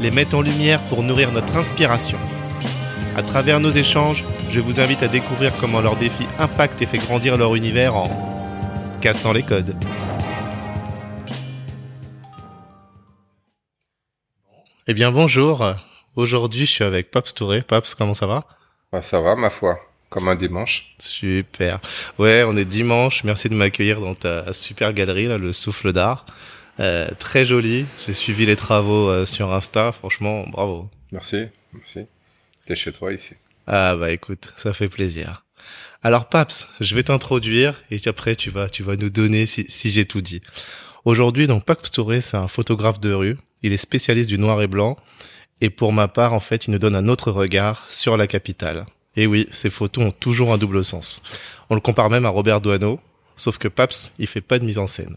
les met en lumière pour nourrir notre inspiration. À travers nos échanges, je vous invite à découvrir comment leurs défis impactent et fait grandir leur univers en cassant les codes. Eh bien bonjour, aujourd'hui je suis avec Paps Touré. Paps, comment ça va? Bah, Ça va ma foi, comme un dimanche. Super. Ouais, on est dimanche, merci de m'accueillir dans ta super galerie, là, le Souffle d'Art. Euh, très joli, j'ai suivi les travaux euh, sur Insta, franchement, bravo. Merci, merci. T'es chez toi ici. Ah bah écoute, ça fait plaisir. Alors Paps, je vais t'introduire et après tu vas tu vas nous donner si, si j'ai tout dit. Aujourd'hui donc Paps Touré c'est un photographe de rue, il est spécialiste du noir et blanc et pour ma part en fait il nous donne un autre regard sur la capitale. Et oui, ces photos ont toujours un double sens. On le compare même à Robert Doisneau, sauf que Paps il fait pas de mise en scène.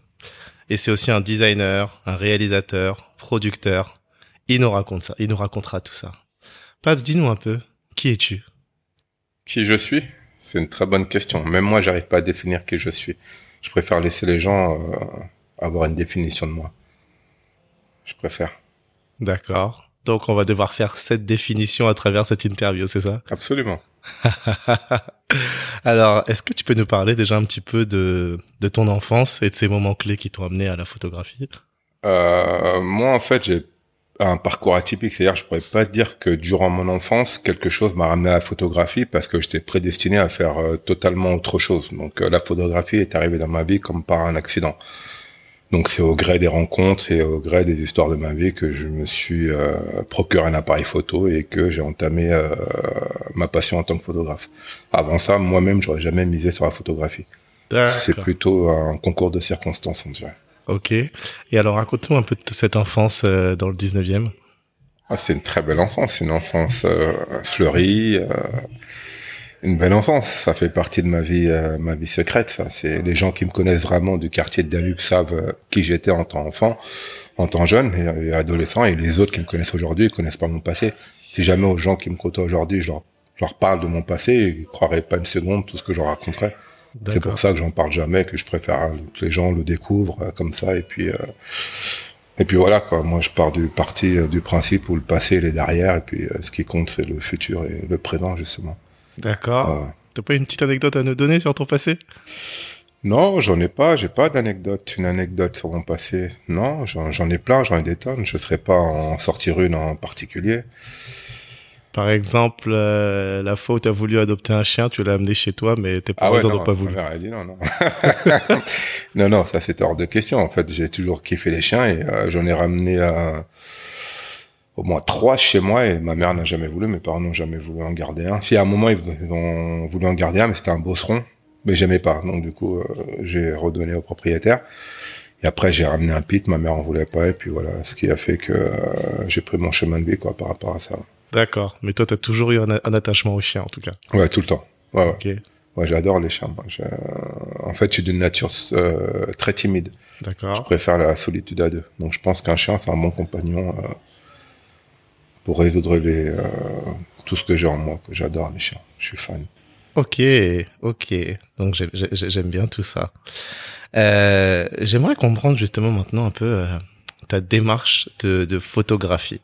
Et c'est aussi un designer, un réalisateur, producteur. Il nous raconte ça, il nous racontera tout ça. Paps, dis-nous un peu, qui es-tu? Qui je suis? C'est une très bonne question. Même moi, j'arrive pas à définir qui je suis. Je préfère laisser les gens euh, avoir une définition de moi. Je préfère. D'accord. Donc, on va devoir faire cette définition à travers cette interview, c'est ça? Absolument. Alors, est-ce que tu peux nous parler déjà un petit peu de, de ton enfance et de ces moments clés qui t'ont amené à la photographie? Euh, Moi, en fait, j'ai un parcours atypique, c'est-à-dire je pourrais pas dire que durant mon enfance quelque chose m'a ramené à la photographie parce que j'étais prédestiné à faire euh, totalement autre chose. Donc euh, la photographie est arrivée dans ma vie comme par un accident. Donc c'est au gré des rencontres et au gré des histoires de ma vie que je me suis euh, procuré un appareil photo et que j'ai entamé ma passion en tant que photographe. Avant ça, moi-même, j'aurais jamais misé sur la photographie. C'est plutôt un concours de circonstances, on dirait. Ok. Et alors, raconte-nous un peu de cette enfance euh, dans le 19e. Ah, c'est une très belle enfance, une enfance euh, fleurie, euh, une belle enfance. Ça fait partie de ma vie, ma vie secrète. Ça, c'est les gens qui me connaissent vraiment du quartier de Danube savent qui j'étais en tant enfant, en tant jeune et, adolescent, et les autres qui me connaissent aujourd'hui connaissent pas mon passé. Si jamais aux gens qui me côtoient aujourd'hui, je leur, je leur parle de mon passé, ils croiraient pas une seconde tout ce que je leur raconterais. C'est pour ça que j'en parle jamais, que je préfère que les gens le découvrent euh, comme ça. Et puis, euh, et puis voilà quoi. Moi, je pars du parti euh, du principe où le passé il est derrière, et puis ce qui compte c'est le futur et le présent justement. D'accord. T'as pas une petite anecdote à nous donner sur ton passé? Non, j'en ai pas. J'ai pas d'anecdote. Une anecdote sur mon passé. Non, j'en ai plein. J'en ai des tonnes. Je serais pas en sortir une en particulier. Par exemple, euh, la fois où tu as voulu adopter un chien, tu l'as amené chez toi, mais tes parents ah n'ont pas voulu. Dit non, non. non, non, ça c'était hors de question. En fait, j'ai toujours kiffé les chiens et euh, j'en ai ramené euh, au moins trois chez moi et ma mère n'a jamais voulu, mes parents n'ont jamais voulu en garder un. Si à un moment ils ont voulu en garder un, mais c'était un bosseron, mais j'aimais pas. Donc du coup, j'ai redonné au propriétaire. Et après, j'ai ramené un pit, ma mère en voulait pas, et puis voilà, ce qui a fait que j'ai pris mon chemin de vie, quoi, par rapport à ça. D'accord. Mais toi, tu as toujours eu un, attachement au chien, en tout cas. Ouais, tout le temps. Ouais, ouais. Ouais, j'adore les chiens. Moi. En fait, je suis d'une nature euh, très timide. D'accord. Je préfère la solitude à deux. Donc, je pense qu'un chien, c'est un bon compagnon euh, pour résoudre les, euh, tout ce que j'ai en moi. Que j'adore les chiens. Je suis fan. Ok, ok. Donc, j'aime bien tout ça. J'aimerais comprendre justement maintenant un peu ta démarche de, de photographie.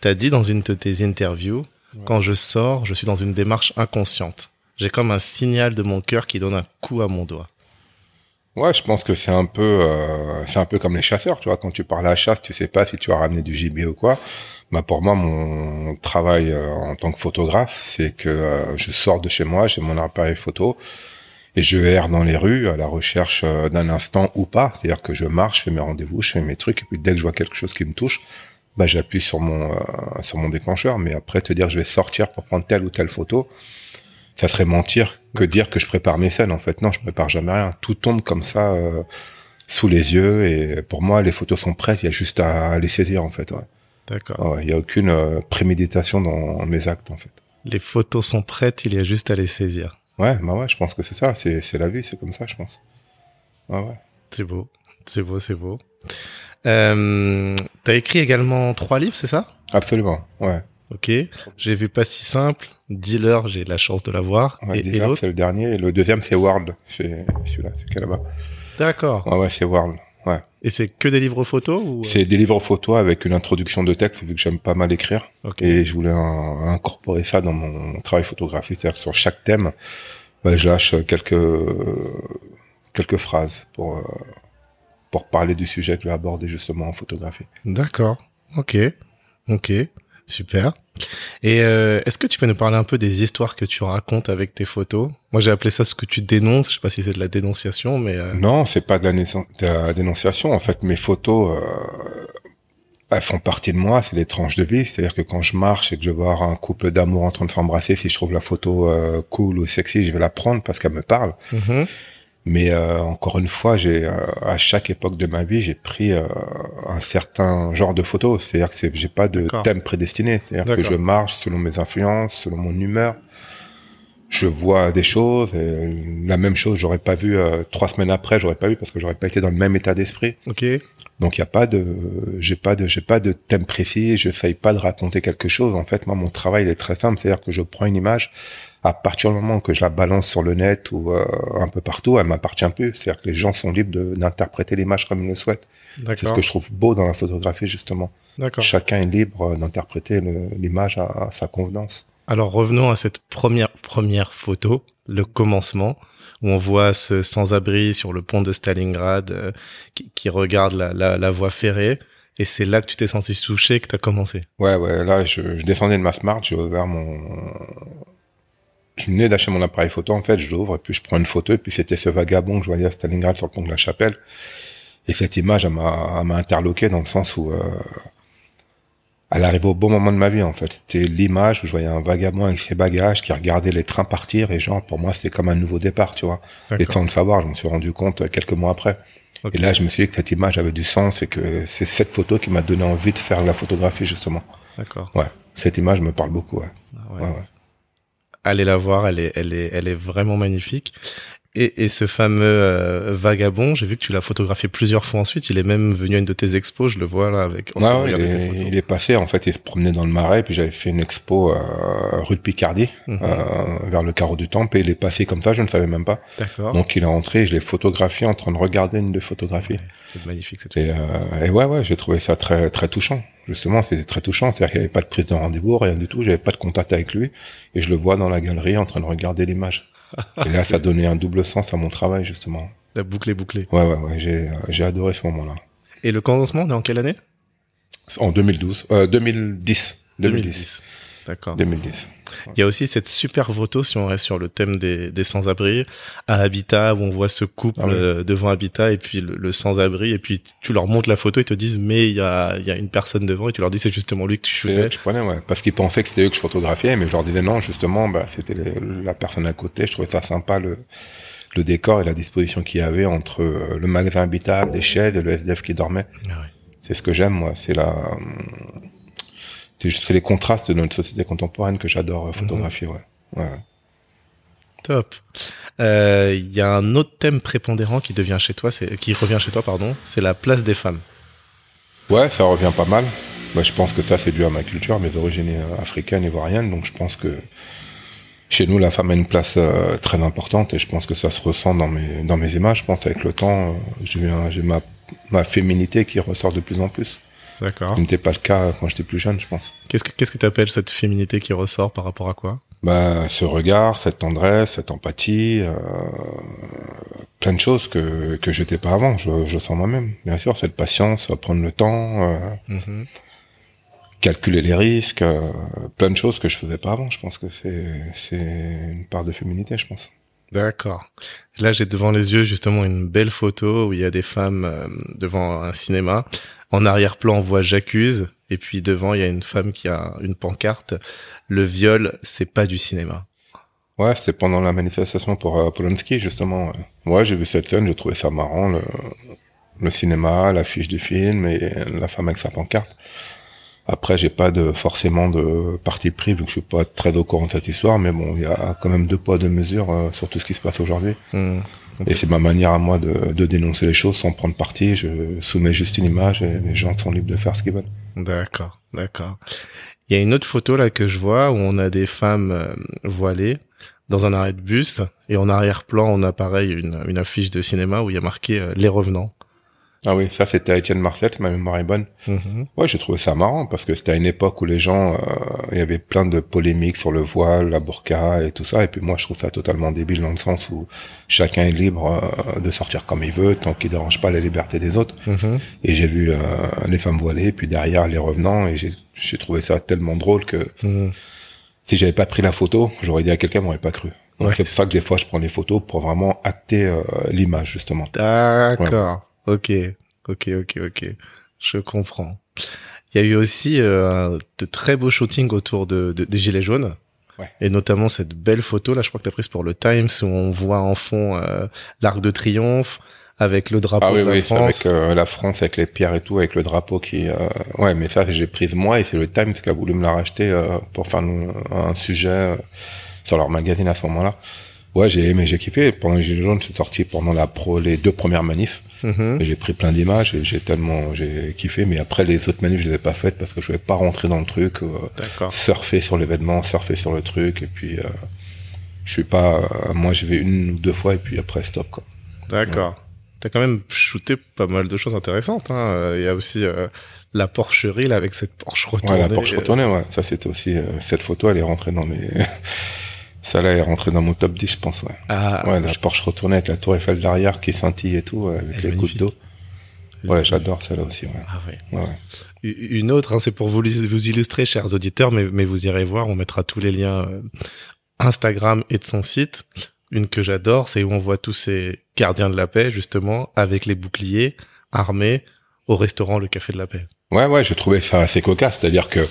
T'as dit dans une de tes interviews, quand je sors, je suis dans une démarche inconsciente. J'ai comme un signal de mon cœur qui donne un coup à mon doigt. Ouais, je pense que c'est un peu, euh, c'est un peu comme les chasseurs, tu vois. Quand tu parles à la chasse, tu sais pas si tu vas ramener du gibier ou quoi. Bah pour moi, mon travail euh, en tant que photographe, c'est que euh, je sors de chez moi, j'ai mon appareil photo et je erre dans les rues à la recherche d'un instant ou pas. C'est-à-dire que je marche, je fais mes rendez-vous, je fais mes trucs, et puis dès que je vois quelque chose qui me touche, bah j'appuie sur mon euh, sur mon déclencheur. Mais après te dire je vais sortir pour prendre telle ou telle photo, ça serait mentir que dire que je prépare mes scènes. En fait, non, je prépare jamais rien. Tout tombe comme ça euh, sous les yeux et pour moi les photos sont prêtes. Il y a juste à les saisir en fait. Ouais. D'accord. Il n'y a aucune euh, préméditation dans mes actes, en fait. Les photos sont prêtes, il y a juste à les saisir. Ouais, bah ouais, je pense que c'est ça. C'est, c'est la vie, c'est comme ça, je pense. Ouais, ouais. C'est beau, c'est beau, c'est beau. Euh, T'as écrit également trois livres, c'est ça? Absolument, ouais. Ok. J'ai vu pas si simple. Dealer, j'ai la chance de l'avoir. Ouais, et, Dealer, c'est le dernier. Et le deuxième, c'est World. C'est celui-là, c'est là-bas. D'accord. Ouais, ouais, c'est World. Ouais. Et c'est que des livres photos ou... C'est des livres photos avec une introduction de texte, vu que j'aime pas mal écrire. Et je voulais un- incorporer ça dans mon travail photographique. C'est-à-dire que sur chaque thème, bah, je lâche quelques, quelques phrases pour, euh, pour parler du sujet que je vais aborder justement en photographie. D'accord. Ok. Ok. Super. Et euh, est-ce que tu peux nous parler un peu des histoires que tu racontes avec tes photos? Moi, j'ai appelé ça ce que tu dénonces. Je sais pas si c'est de la dénonciation, mais euh, Non, c'est pas de la, naissance- de la dénonciation. En fait, mes photos, euh, elles font partie de moi. C'est des tranches de vie. C'est-à-dire que quand je marche et que je vois un couple d'amour en train de s'embrasser, si je trouve la photo euh, cool ou sexy, je vais la prendre parce qu'elle me parle. mhm. Mais euh, encore une fois, j'ai euh, à chaque époque de ma vie, j'ai pris euh, un certain genre de photos. C'est-à-dire que j'ai pas de thème prédestiné. C'est-à-dire que je marche selon mes influences, selon mon humeur. Je vois des choses. et la même chose, j'aurais pas vu euh, trois semaines après, j'aurais pas vu parce que j'aurais pas été dans le même état d'esprit. ok. Donc il y a pas de, j'ai pas de, j'ai pas de thème précis. J'essaye pas de raconter quelque chose. En fait, moi, mon travail il est très simple. C'est-à-dire que je prends une image. À partir du moment que je la balance sur le net ou euh, un peu partout, elle m'appartient plus. C'est-à-dire que les gens sont libres d'interpréter l'image comme ils le souhaitent. C'est ce que je trouve beau dans la photographie justement. Chacun est libre euh, d'interpréter l'image à, à sa convenance. Alors revenons à cette première première photo, le commencement, où on voit ce sans-abri sur le pont de Stalingrad euh, qui, qui regarde la, la, la voie ferrée. Et c'est là que tu t'es senti touché, que tu as commencé. Ouais, ouais. Là, je, je descendais de ma smart, j'ai ouvert mon. Je venais d'acheter mon appareil photo, en fait, je l'ouvre, et puis je prends une photo, et puis c'était ce vagabond que je voyais à Stalingrad sur le pont de la Chapelle. Et cette image, elle m'a, interloqué dans le sens où euh, elle arrivait au bon moment de ma vie, en fait. C'était l'image où je voyais un vagabond avec ses bagages qui regardait les trains partir, et genre, pour moi, c'était comme un nouveau départ, tu vois. Et sans le savoir, je me suis rendu compte euh, quelques mois après. Et là, je me suis dit que cette image avait du sens et que c'est cette photo qui m'a donné envie de faire la photographie, justement. D'accord. Ouais, cette image me parle beaucoup. Ouais. Ah ouais. Ouais, ouais. Allez la voir, elle est, elle est, elle est vraiment magnifique. Et, et ce fameux euh, vagabond, j'ai vu que tu l'as photographié plusieurs fois ensuite. Il est même venu à une de tes expos, je le vois là avec. de Ouais, il, est, il est passé, en fait, il se promenait dans le marais, puis j'avais fait une expo euh, rue de Picardie, Mhm. euh, vers le carreau du Temple, et il est passé comme ça, je ne savais même pas. D'accord. Donc il est rentré, je l'ai photographié en train de regarder une de photographies. Ouais, c'est magnifique cette Et, euh, et ouais, ouais, j'ai trouvé ça très très touchant. Justement, c'était très touchant. C'est-à-dire qu'il n'y avait pas de prise de rendez-vous, rien du tout. J'avais pas de contact avec lui. Et je le vois dans la galerie en train de regarder l'image. Et là, ça donnait un double sens à mon travail, justement. La boucle est bouclée. Ouais, ouais, ouais. J'ai, euh, j'ai adoré ce moment-là. Et le commencement, on est en quelle année? En 2012, euh, 2010. 2010. D'accord. 2010. Il y a aussi cette super photo, si on reste sur le thème des, des sans-abri, à Habitat, où on voit ce couple Ah oui. euh, devant Habitat et puis le, le sans-abri, et puis tu leur montres la photo, ils te disent, mais il y a, y a une personne devant, et tu leur dis, c'est justement lui que tu shootais. je prenais, ouais. Parce qu'ils pensaient que c'était eux que je photographiais, mais je leur disais non, justement, bah, c'était la personne à côté. Je trouvais ça sympa, le, le décor et la disposition qu'il y avait entre euh, le magasin habitable, les chaises et le SDF qui dormait. Ah. C'est ce que j'aime, moi. C'est la, c'est juste- les contrastes de notre société contemporaine que j'adore euh, photographier, ouais. ouais. Top. Euh, Il y a un autre thème prépondérant qui devient chez toi, c'est qui revient chez toi, pardon, c'est la place des femmes. Ouais, ça revient pas mal. Moi, je pense que ça, c'est dû à ma culture, mes origines euh, africaines, ivoiriennes. Donc, je pense que chez nous, la femme a une place euh, très importante et je pense que ça se ressent dans mes, dans mes images. Je pense avec le temps, euh, j'ai ma, ma féminité qui ressort de plus en plus. D'accord. Ce n'était pas le cas quand j'étais plus jeune, je pense. Qu'est-ce que qu'est-ce que tu appelles cette féminité qui ressort par rapport à quoi? Bah, ce regard, cette tendresse, cette empathie, euh, plein de choses que, que j'étais pas avant. Je, je sens moi-même, bien sûr, cette patience, prendre le temps, euh, Mhm. calculer les risques, euh, plein de choses que je faisais pas avant. Je pense que c'est c'est une part de féminité, je pense. D'accord. Là, j'ai devant les yeux justement une belle photo où il y a des femmes euh, devant un cinéma. En arrière-plan, on voit J'accuse. Et puis devant, il y a une femme qui a une pancarte. Le viol, c'est pas du cinéma. Ouais, c'était pendant la manifestation pour euh, Polanski, justement. Ouais, j'ai vu cette scène, j'ai trouvé ça marrant, le cinéma, l'affiche du film et la femme avec sa pancarte. Après, j'ai pas de forcément de parti pris vu que je suis pas très au courant de cette histoire, mais bon, il y a quand même deux poids deux mesures euh, sur tout ce qui se passe aujourd'hui. Hmm. Et c'est ma manière à moi de, de dénoncer les choses sans prendre parti. Je soumets juste une image et les gens sont libres de faire ce qu'ils veulent. D'accord, d'accord. Il y a une autre photo là que je vois où on a des femmes euh, voilées dans un arrêt de bus et en arrière-plan on a pareil une, une affiche de cinéma où il y a marqué euh, Les Revenants. Ah oui, ça c'était à Étienne Marcel, ma mémoire est bonne. Mhm. Ouais, j'ai trouvé ça marrant parce que c'était à une époque où les gens, euh, il y avait plein de polémiques sur le voile, la burqa et tout ça. Et puis moi, je trouve ça totalement débile dans le sens où chacun est libre euh, de sortir comme il veut tant qu'il dérange pas la liberté des autres. Mhm. Et j'ai vu euh, les femmes voilées, puis derrière les revenants, et j'ai trouvé ça tellement drôle que Mhm. si j'avais pas pris la photo, j'aurais dit à quelqu'un, m'aurait pas cru. Donc Ouais. c'est pour ça que des fois je prends les photos pour vraiment acter l'image justement. D'accord. Ok, ok, ok, ok. Je comprends. Il y a eu aussi euh, de très beaux shootings autour de, de- des gilets jaunes. Ouais. Et notamment cette belle photo là, je crois que tu as prise pour le Times où on voit en fond euh, l'arc de triomphe avec le drapeau Ah oui, de la oui, France. avec euh, la France, avec les pierres et tout, avec le drapeau qui... euh, Ouais, mais ça, j'ai prise moi et c'est le Times qui a voulu me la racheter euh, pour faire un, un sujet euh, sur leur magazine à ce moment-là. Ouais, j'ai aimé, j'ai kiffé. Pendant les Gilets jaunes, je suis sorti pendant la pro, les deux premières manifs. Mhm. J'ai pris plein d'images et j'ai tellement, j'ai kiffé. Mais après, les autres manifs, je les ai pas faites parce que je voulais pas rentrer dans le truc, euh, surfer sur l'événement, surfer sur le truc. Et puis, euh, je suis pas... euh, moi, j'y vais une ou deux fois et puis après, stop, quoi. D'accord. T'as quand même shooté pas mal de choses intéressantes. Hein. Il y a aussi euh, la porcherie là avec cette Porsche retournée. Ouais, la Porsche retournée, ouais. Ça, c'était aussi, cette photo, elle est rentrée dans mes, ça là est rentrée dans mon top 10, je pense, ouais. Ah, ouais, la Porsche retournée avec la tour Eiffel derrière qui scintille et tout, ouais, avec Elle les gouttes d'eau. Ouais, j'adore celle-là aussi, ouais. Ah ouais. Ouais, Une autre, hein, c'est pour vous, vous illustrer, chers auditeurs, mais, mais vous irez voir, on mettra tous les liens euh, Instagram et de son site. Une que j'adore, c'est où on voit tous ces gardiens de la paix, justement, avec les boucliers, armés, au restaurant Le Café de la Paix. Ouais, ouais, j'ai trouvé ça assez cocasse. C'est-à-dire que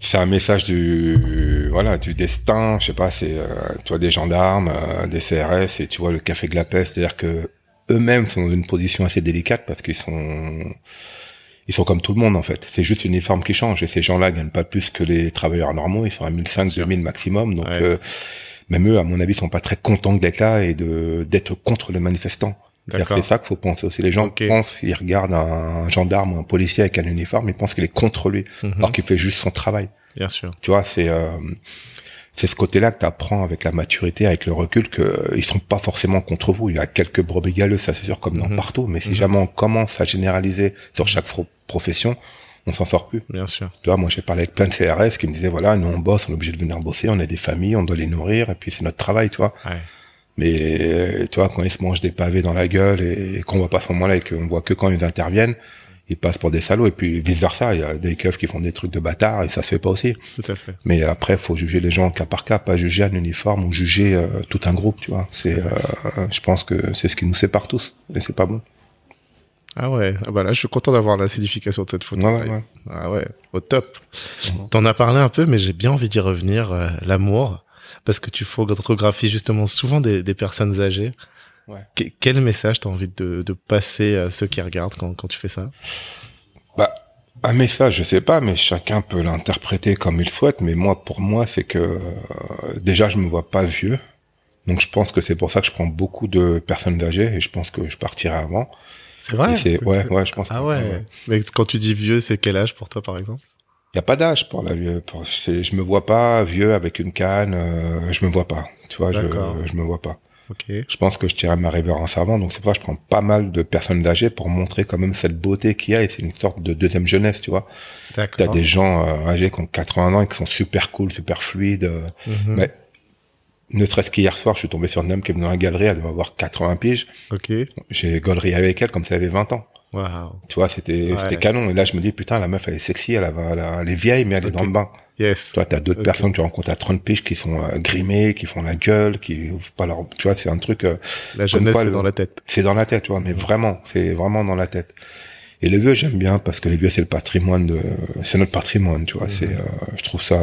c'est un message du, voilà, du destin. Je sais pas, c'est, euh, tu vois, des gendarmes, euh, des CRS et tu vois le café de la paix. C'est-à-dire que eux-mêmes sont dans une position assez délicate parce qu'ils sont, ils sont comme tout le monde en fait. C'est juste l'uniforme qui change et ces gens-là gagnent pas plus que les travailleurs normaux. Ils sont à 1500, 2000 maximum. Donc, Ouais. euh, même eux, à mon avis, sont pas très contents d'être là et de d'être contre les manifestants. C'est ça qu'il faut penser aussi. Les gens pensent, ils regardent un gendarme ou un policier avec un uniforme, ils pensent qu'il est contre lui, Mhm. alors qu'il fait juste son travail. Bien sûr. Tu vois, c'est euh, c'est ce côté-là que tu apprends avec la maturité, avec le recul, que euh, ils sont pas forcément contre vous. Il y a quelques brebis galeux, ça c'est sûr, comme dans Mhm. partout. Mais si Mhm. jamais on commence à généraliser sur chaque profession, on s'en sort plus. Bien sûr. Tu vois, moi j'ai parlé avec plein de CRS qui me disaient voilà, nous on bosse, on est obligé de venir bosser, on a des familles, on doit les nourrir, et puis c'est notre travail, tu vois. Ouais. Mais euh, tu vois, quand ils se mangent des pavés dans la gueule et, qu'on voit pas ce moment-là et qu'on voit que quand ils interviennent, ils passent pour des salauds. Et puis vice versa, il y a des keufs qui font des trucs de bâtards et ça se fait pas aussi. Tout à fait. Mais après, faut juger les gens cas par cas, pas juger un uniforme ou juger euh, tout un groupe, tu vois. C'est, euh, je pense que c'est ce qui nous sépare tous et c'est pas bon. Ah ouais. Ah bah là, je suis content d'avoir la signification de cette photo. Ouais, ouais, ouais. Ah ouais, au top. T'en as parlé un peu, mais j'ai bien envie d'y revenir. euh, L'amour, parce que tu photographies justement souvent des, des personnes âgées. Ouais. Que- quel message t'as envie de, de passer à ceux qui regardent quand, quand tu fais ça? Bah, un message, je sais pas, mais chacun peut l'interpréter comme il souhaite. Mais moi, pour moi, c'est que euh, déjà, je me vois pas vieux. Donc, je pense que c'est pour ça que je prends beaucoup de personnes âgées et je pense que je partirai avant. C'est vrai? C'est, ouais, ouais, je pense. Ah que- ouais. Mais quand tu dis vieux, c'est quel âge pour toi, par exemple? Il y a pas d'âge pour la vieux. Pour, c'est, je me vois pas vieux avec une canne. euh, je me vois pas. Tu vois, je, je me vois pas. Je pense que je tirais ma révérence avant, donc c'est pour ça que je prends pas mal de personnes âgées pour montrer quand même cette beauté qu'il y a et c'est une sorte de deuxième jeunesse, tu vois. T'as des gens euh, âgés qui ont 80 ans et qui sont super cool, super fluides. euh, Mhm. Mais ne serait-ce qu'hier soir, je suis tombé sur une dame qui est venue dans la galerie, elle devait avoir 80 piges. Ok. J'ai gaulerie avec elle comme si elle avait 20 ans. Waouh. Tu vois, c'était Ouais. c'était canon. Et là, je me dis, putain, la meuf, elle est sexy, elle, elle, elle est vieille, mais elle est dans le bain. Yes. Toi, t'as d'autres Ok. personnes que tu rencontres à 30 piges qui sont euh, grimées, qui font la gueule, qui ouvrent pas leur... Tu vois, c'est un truc... euh, La jeunesse quoi, est le- dans la tête. c'est dans la tête, tu vois, mais vraiment, c'est vraiment dans la tête. Et les vieux, j'aime bien parce que les vieux, c'est le patrimoine de, c'est notre patrimoine, tu vois. C'est, euh, je trouve ça.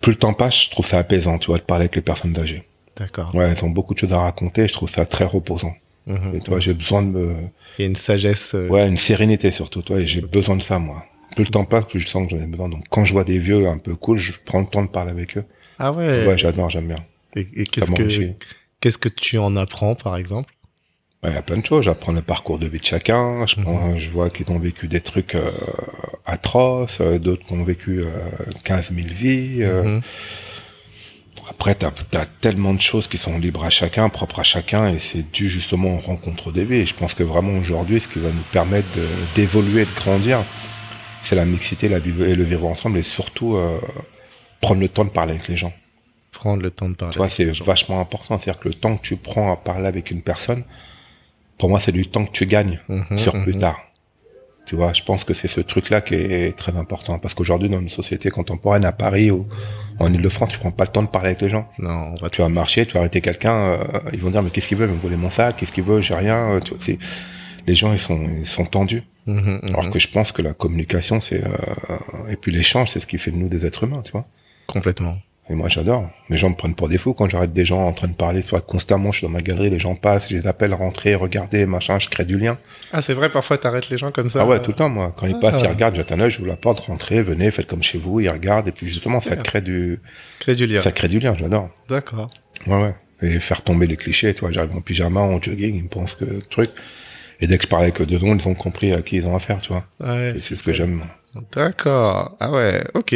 Plus le temps passe, je trouve ça apaisant, tu vois, de parler avec les personnes âgées. D'accord. Ouais, elles ont beaucoup de choses à raconter. Je trouve ça très reposant. Et toi, j'ai besoin de me... Il y a une sagesse. euh, Ouais, une sérénité surtout, toi, et j'ai besoin de ça, moi. Plus le temps passe, plus je sens que j'en ai besoin. Donc, quand je vois des vieux un peu cool, je prends le temps de parler avec eux. Ah ouais. Ouais, j'adore, j'aime bien. Et, et qu'est-ce que qu'est-ce que tu en apprends par exemple? Ouais, Il y a plein de choses. J'apprends le parcours de vie de chacun. Je, prends, je vois qu'ils ont vécu des trucs euh, atroces, euh, d'autres qui ont vécu euh, 15 000 vies. euh. Après, t'as as tellement de choses qui sont libres à chacun, propres à chacun, et c'est dû justement aux rencontres de vie. Et je pense que vraiment aujourd'hui, ce qui va nous permettre de- d'évoluer, de, grandir, c'est la mixité, la vivre et le vivre ensemble, et surtout euh, prendre le temps de parler avec les gens. Prendre le temps de parler. Tu vois, avec c'est vachement important. C'est-à-dire que le temps que tu prends à parler avec une personne, pour moi, c'est du temps que tu gagnes Mhm, sur plus mhm. tard. Tu vois, je pense que c'est ce truc-là qui est très important. Parce qu'aujourd'hui, dans une société contemporaine, à Paris ou en Ile-de-France, tu prends pas le temps de parler avec les gens. Non, on va Tu vas marcher, tu vas arrêter quelqu'un, euh, ils vont dire, mais qu'est-ce qu'il veut? Il veut me voler mon sac, qu'est-ce qu'il veut? J'ai rien. euh, Tu vois, c'est, les gens, ils sont, ils sont tendus. Mhm, mhm. Alors que je pense que la communication, c'est, euh, et puis l'échange, c'est ce qui fait de nous des êtres humains, tu vois. complètement. Et moi, j'adore. Les gens me prennent pour des fous quand j'arrête des gens en train de parler. Soit constamment, je suis dans ma galerie, les gens passent, je les appelle, rentrer, regarder, machin, je crée du lien. Ah, c'est vrai, parfois t'arrêtes les gens comme ça. ah ouais, tout le temps, moi. Quand ils Ah. passent, ils regardent, jette un œil, je vous la porte, rentrez, venez, faites comme chez vous, ils regardent. Et puis justement, ça crée du, Crée du lien. ça crée du lien, j'adore. D'accord. Ouais, ouais. Et faire tomber les clichés, tu vois, j'arrive en pyjama, en jogging, ils me pensent que truc. Et dès que je parle avec eux deux secondes, ils ont compris à qui ils ont affaire, tu vois. Ouais, Et c'est ce que j'aime. D'accord. Ah ouais, ok.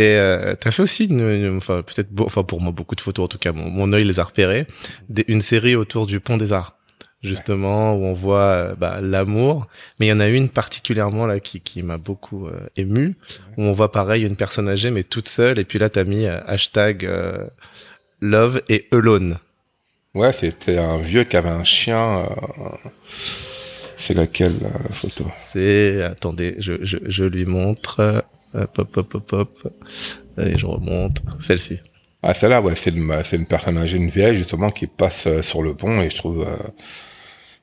Et euh, t'as fait aussi une, une- enfin peut-être, enfin pour moi beaucoup de photos en tout cas, mon, mon œil les a repérées, des- une série autour du pont des Arts, justement où on voit euh, bah, l'amour. Mais il y en a une particulièrement là qui, qui m'a beaucoup euh, ému, où on voit pareil une personne âgée mais toute seule. Et puis là t'as mis euh, hashtag euh, love et alone. Ouais, c'était un vieux qui avait un chien. C'est laquelle la photo? C'est attendez, je, je, je lui montre. Euh, Hop hop hop hop hop. Et je remonte. Celle-ci. Ah, celle-là, ouais, c'est une, c'est une personne âgée, une vieille, justement, qui passe euh, sur le pont et je trouve, euh,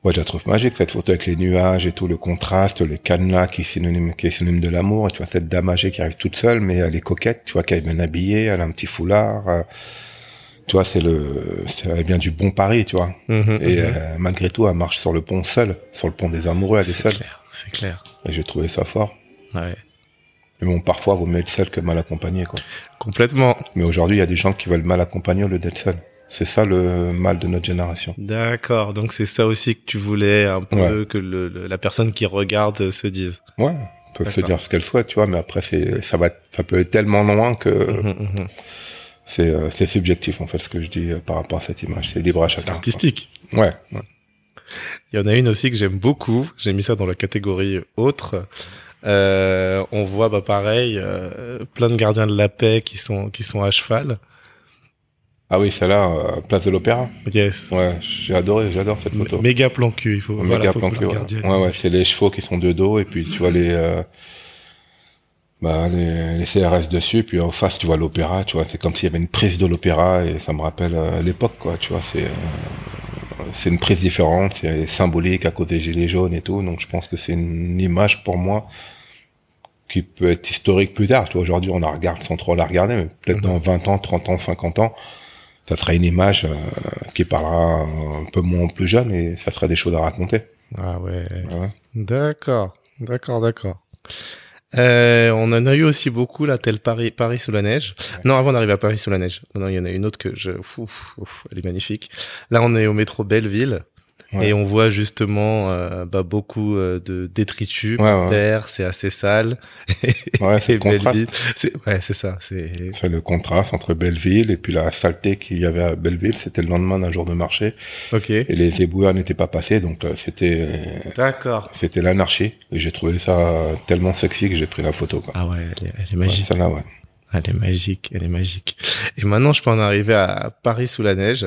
ouais, je la trouve magique, cette photo avec les nuages et tout, le contraste, les cadenas qui est synonyme, qui est synonyme de l'amour. Et tu vois, cette dame âgée qui arrive toute seule, mais elle est coquette, tu vois, qu'elle est bien habillée, elle a un petit foulard. euh, tu vois, c'est le, c'est- elle vient du bon Paris, tu vois. Mhm, Et euh, malgré tout, elle marche sur le pont seule, sur le pont des amoureux, elle est C'est seule. clair, c'est clair. Et j'ai trouvé ça fort. Ouais. Mais bon, parfois, vaut mieux être seul que mal accompagné, quoi. Complètement. Mais aujourd'hui, il y a des gens qui veulent mal accompagner au lieu d'être seul. C'est ça le mal de notre génération. D'accord. Donc c'est ça aussi que tu voulais un peu Ouais. que le, le- la personne qui regarde euh, se dise. Ouais, peuvent se dire ce qu'elle souhaite, tu vois, mais après c'est ça va ça peut être tellement loin que Mhm, mhm. c'est euh, c'est subjectif en fait ce que je dis euh, par rapport à cette image, c'est libre à C'est chacun. artistique. Ouais, ouais. Il y en a une aussi que j'aime beaucoup. J'ai mis ça dans la catégorie autre. Euh, on voit bah pareil euh, plein de gardiens de la paix qui sont qui sont à cheval. Ah oui, celle-là euh, place de l'Opéra. Yes. Ouais, j'ai adoré, j'adore cette photo. Méga plan cul. Il faut. Méga voilà, faut plan cul, ouais. ouais, ouais, c'est les chevaux qui sont de dos et puis tu vois les bah les, les CRS dessus, puis en face tu vois l'opéra, tu vois, c'est comme s'il y avait une prise de l'opéra et ça me rappelle euh, l'époque quoi, tu vois, c'est euh, c'est une prise différente, c'est symbolique à cause des gilets jaunes et tout, donc je pense que c'est une image pour moi qui peut être historique plus tard, tu aujourd'hui on la regarde sans trop la regarder, mais peut-être dans 20 ans, 30 ans, 50 ans, ça sera une image euh, qui parlera un peu moins plus jeunes et ça sera des choses à raconter. Ah ouais. Ouais. D'accord, d'accord, d'accord. Euh, on en a eu aussi beaucoup là, tel Paris, Paris sous la neige. Non, avant d'arriver à Paris sous la neige. Non, non, il y en a une autre que je, ouf, ouf, elle est magnifique. Là, on est au métro Belleville Ouais. et on voit justement euh, bah, beaucoup euh, de détritus, Ouais, terre, c'est assez sale. Ouais, c'est. Belleville, c'est ouais, c'est ça. C'est C'est le contraste entre Belleville et puis la saleté qu'il y avait à Belleville. C'était le lendemain d'un jour de marché ok. et les éboueurs n'étaient pas passés, donc euh, c'était D'accord. c'était l'anarchie. Et j'ai trouvé ça tellement sexy que j'ai pris la photo. Quoi. Ah ouais, elle est, elle est Ouais, magique. celle-là, ouais. Elle est magique, elle est magique. Et maintenant, je peux en arriver à Paris sous la neige.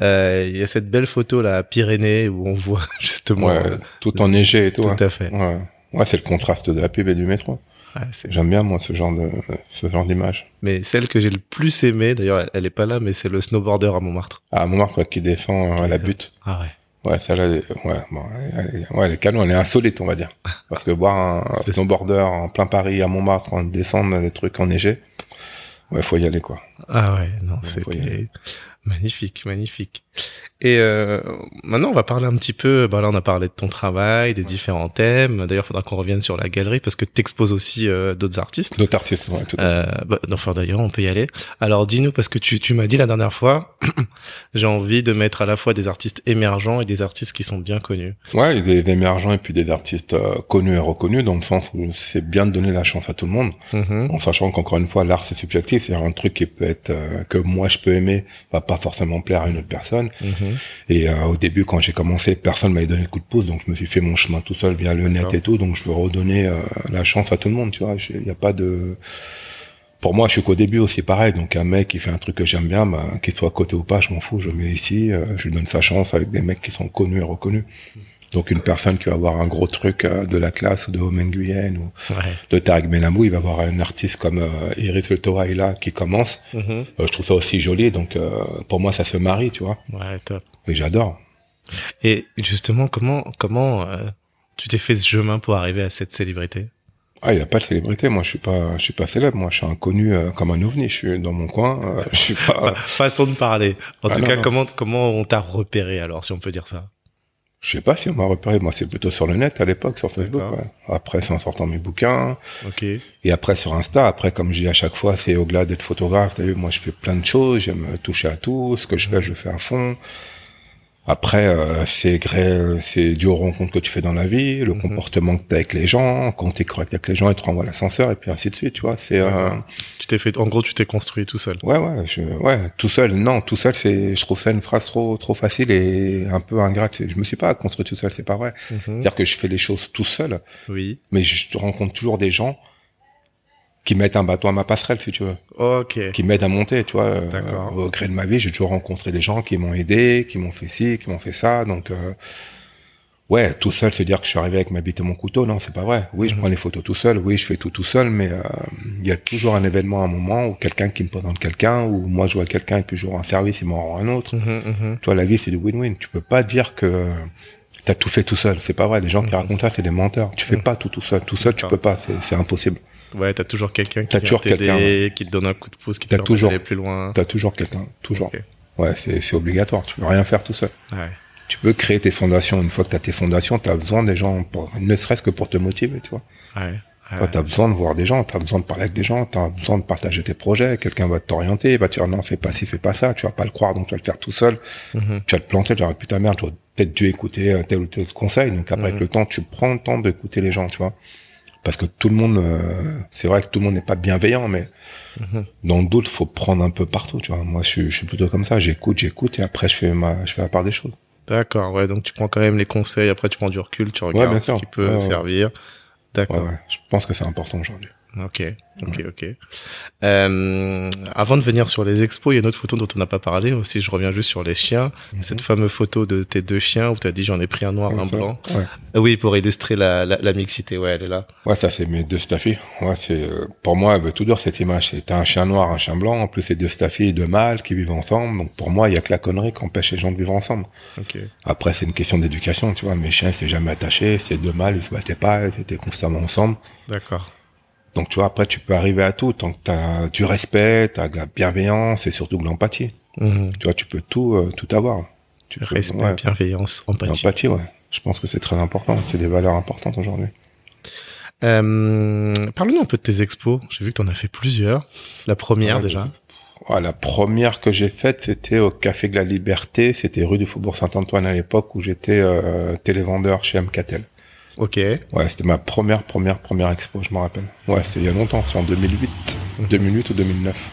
Euh, Il y a cette belle photo là, à Pyrénées, où on voit justement. Ouais, euh, tout enneigé et tout. tout hein. à fait. Ouais, ouais c'est le contraste de la pub et du métro. Ouais, J'aime bien moi ce genre de ce genre d'image. mais celle que j'ai le plus aimée, d'ailleurs, elle, elle est pas là, mais c'est le snowboarder à Montmartre. Ah, Montmartre ouais, qui descend euh, à la butte. Ah ouais. Ouais, celle-là, elle est- ouais, bon, elle est, ouais, elle est canon, elle est insolite, on va dire. Parce que voir un, un snowboarder en plein Paris, à Montmartre, en descendre les trucs enneigés, ouais, faut y aller, quoi. Ah ouais, non, y c'était. Magnifique, magnifique. Et euh, maintenant, on va parler un petit peu. Bah là, on a parlé de ton travail, des différents thèmes. D'ailleurs, il faudra qu'on revienne sur la galerie parce que tu exposes aussi euh, d'autres artistes. D'autres artistes, ouais. Tout euh, bah, enfin, d'ailleurs, on peut y aller. Alors, dis-nous parce que tu, tu m'as dit la dernière fois, j'ai envie de mettre à la fois des artistes émergents et des artistes qui sont bien connus. Ouais, des, des émergents et puis des artistes euh, connus et reconnus dans le sens où c'est bien de donner la chance à tout le monde, Mhm. en sachant qu'encore une fois, l'art c'est subjectif. C'est un truc qui peut être euh, que moi je peux aimer, va pas forcément plaire à une autre personne. Mhm. Et euh, au début, quand j'ai commencé, personne m'avait donné le coup de pouce, donc je me suis fait mon chemin tout seul via le net et tout. Donc je veux redonner euh, la chance à tout le monde, tu vois. Il y a pas de pour moi, je suis qu'au début aussi pareil. Donc un mec qui fait un truc que j'aime bien, bah, qu'il soit à côté ou pas, je m'en fous. Je mets ici, euh, je lui donne sa chance avec des mecs qui sont connus et reconnus. Donc une personne qui va avoir un gros truc euh, de la classe ou de Home Nguyen ou Ouais. de Tarek Benamou, il va avoir un artiste comme euh, Iris Le Toraïla qui commence. Mhm. Euh, je trouve ça aussi joli. Donc euh, pour moi, ça se marie, tu vois. Ouais, top. Et j'adore. Et justement, comment comment tu t'es fait ce chemin pour arriver à cette célébrité? Ah, il y a pas de célébrité. Moi, je suis pas, je suis pas célèbre. Moi, je suis inconnu euh, comme un ovni. Je suis dans mon coin. euh, je suis pas. Façon de parler. En Ah, tout non, cas, non. comment comment on t'a repéré alors, si on peut dire ça? Je sais pas si on m'a repéré. Moi, c'est plutôt sur le net à l'époque, sur Facebook. Ouais. Après, c'est en sortant mes bouquins. Et après, sur Insta. Après, comme je dis à chaque fois, c'est au-delà d'être photographe. T'as vu, moi, je fais plein de choses. J'aime toucher à tout. Ce que je fais, je fais à fond. Après, euh, c'est gré, c'est dû aux rencontres que tu fais dans la vie, le Mhm. comportement que tu as avec les gens, quand tu es correct avec les gens, ils te renvoient l'ascenseur et puis ainsi de suite, tu vois. C'est euh. Tu t'es fait, en gros, tu t'es construit tout seul. Ouais, ouais, je, ouais, tout seul. Non, tout seul, c'est, je trouve ça une phrase trop, trop facile et un peu ingrate. Je me suis pas construit tout seul, c'est pas vrai. Mhm. C'est-à-dire que je fais les choses tout seul, Oui. mais je rencontre toujours des gens qui mettent un bateau à ma passerelle, si tu veux, Ok. qui m'aident à monter, tu vois. Euh, D'accord. au gré de ma vie, j'ai toujours rencontré des gens qui m'ont aidé, qui m'ont fait ci, qui m'ont fait ça, donc. Euh, Ouais, tout seul, c'est dire que je suis arrivé avec ma bite et mon couteau, non, c'est pas vrai. Oui, je Mhm. prends les photos tout seul, oui, je fais tout tout seul, mais euh, il y a toujours un événement, un moment, où quelqu'un qui me présente quelqu'un, ou moi je vois quelqu'un et puis je rends un service, il m'en rend un autre. Mhm. Tu vois, la vie, c'est du win-win. Tu peux pas dire que t'as tout fait tout seul. C'est pas vrai. Les gens qui Mhm. racontent ça, c'est des menteurs. Tu fais Mhm. pas tout tout seul. Tout seul, tu peux pas. C'est impossible. Ouais, t'as toujours quelqu'un qui toujours quelqu'un, qui te donne un coup de pouce, qui te toujours- d'aller plus loin. T'as toujours quelqu'un. Toujours. Ouais, c'est, c'est obligatoire. Tu peux rien faire tout seul. Ouais. Tu peux créer tes fondations. Une fois que t'as tes fondations, t'as besoin des gens pour, ne serait-ce que pour te motiver, tu vois. Ouais. Ouais, Ouais. t'as besoin de voir des gens, t'as besoin de parler avec des gens, t'as besoin de partager tes projets. Quelqu'un va t'orienter, il va te dire non, fais pas ci, fais pas ça. Tu vas pas le croire, donc tu vas le faire tout seul. Mhm. tu vas te planter, tu vas putain merde, j'aurais peut-être dû écouter euh, tel ou tel conseil. Donc après, avec Mhm. le temps, tu prends le temps d'écouter les gens, tu vois. Parce que tout le monde, euh, c'est vrai que tout le monde n'est pas bienveillant, mais Mhm. dans le doute, faut prendre un peu partout, tu vois. Moi, je, suis- je suis plutôt comme ça, j'écoute, j'écoute, et après, je fais ma, je fais la part des choses. D'accord. Ouais. Donc tu prends quand même les conseils. Après, tu prends du recul. Tu regardes ce qui peut Ouais, servir. Ouais, D'accord. ouais. Je pense que c'est important aujourd'hui. Ok, ok, ok. Euh, avant de venir sur les expos, il y a une autre photo dont on n'a pas parlé aussi. Je reviens juste sur les chiens. Cette fameuse photo de tes deux chiens où tu as dit j'en ai pris un noir, Ouais, un ça. blanc. Ouais. Ah Oui, pour illustrer la, la, la mixité. Ouais, elle est là. Ouais, ça c'est mes deux staffies. Ouais, c'est euh, pour moi, elle veut tout dire cette image. C'est un chien noir, un chien blanc. En plus, c'est deux staffies, deux mâles qui vivent ensemble. Donc pour moi, il y a que la connerie qui empêche les gens de vivre ensemble. Ok. Après, c'est une question d'éducation, tu vois. Mes chiens, s'étaient jamais attachés. Ces deux mâles, ils se battaient pas. Ils étaient constamment ensemble. D'accord. Donc tu vois, après, tu peux arriver à tout tant que t'as du respect, t'as de la bienveillance et surtout de l'empathie. Mhm. Tu vois, tu peux tout, euh, tout avoir. Tu peux, Respect, ouais. bienveillance, empathie. L'empathie, ouais. Je pense que c'est très important. C'est des valeurs importantes aujourd'hui. Euh, Parle-nous un peu de tes expos. J'ai vu que tu en as fait plusieurs. La première Ouais, déjà. Ouais, la première que j'ai faite, c'était au Café de la Liberté. C'était rue du Faubourg Saint-Antoine à l'époque où j'étais euh, télévendeur chez MCATEL. Ok. Ouais, c'était ma première, première, première expo, je me rappelle. Ouais, c'était il y a longtemps, c'est en 2008. Mhm. 2008 ou 2009.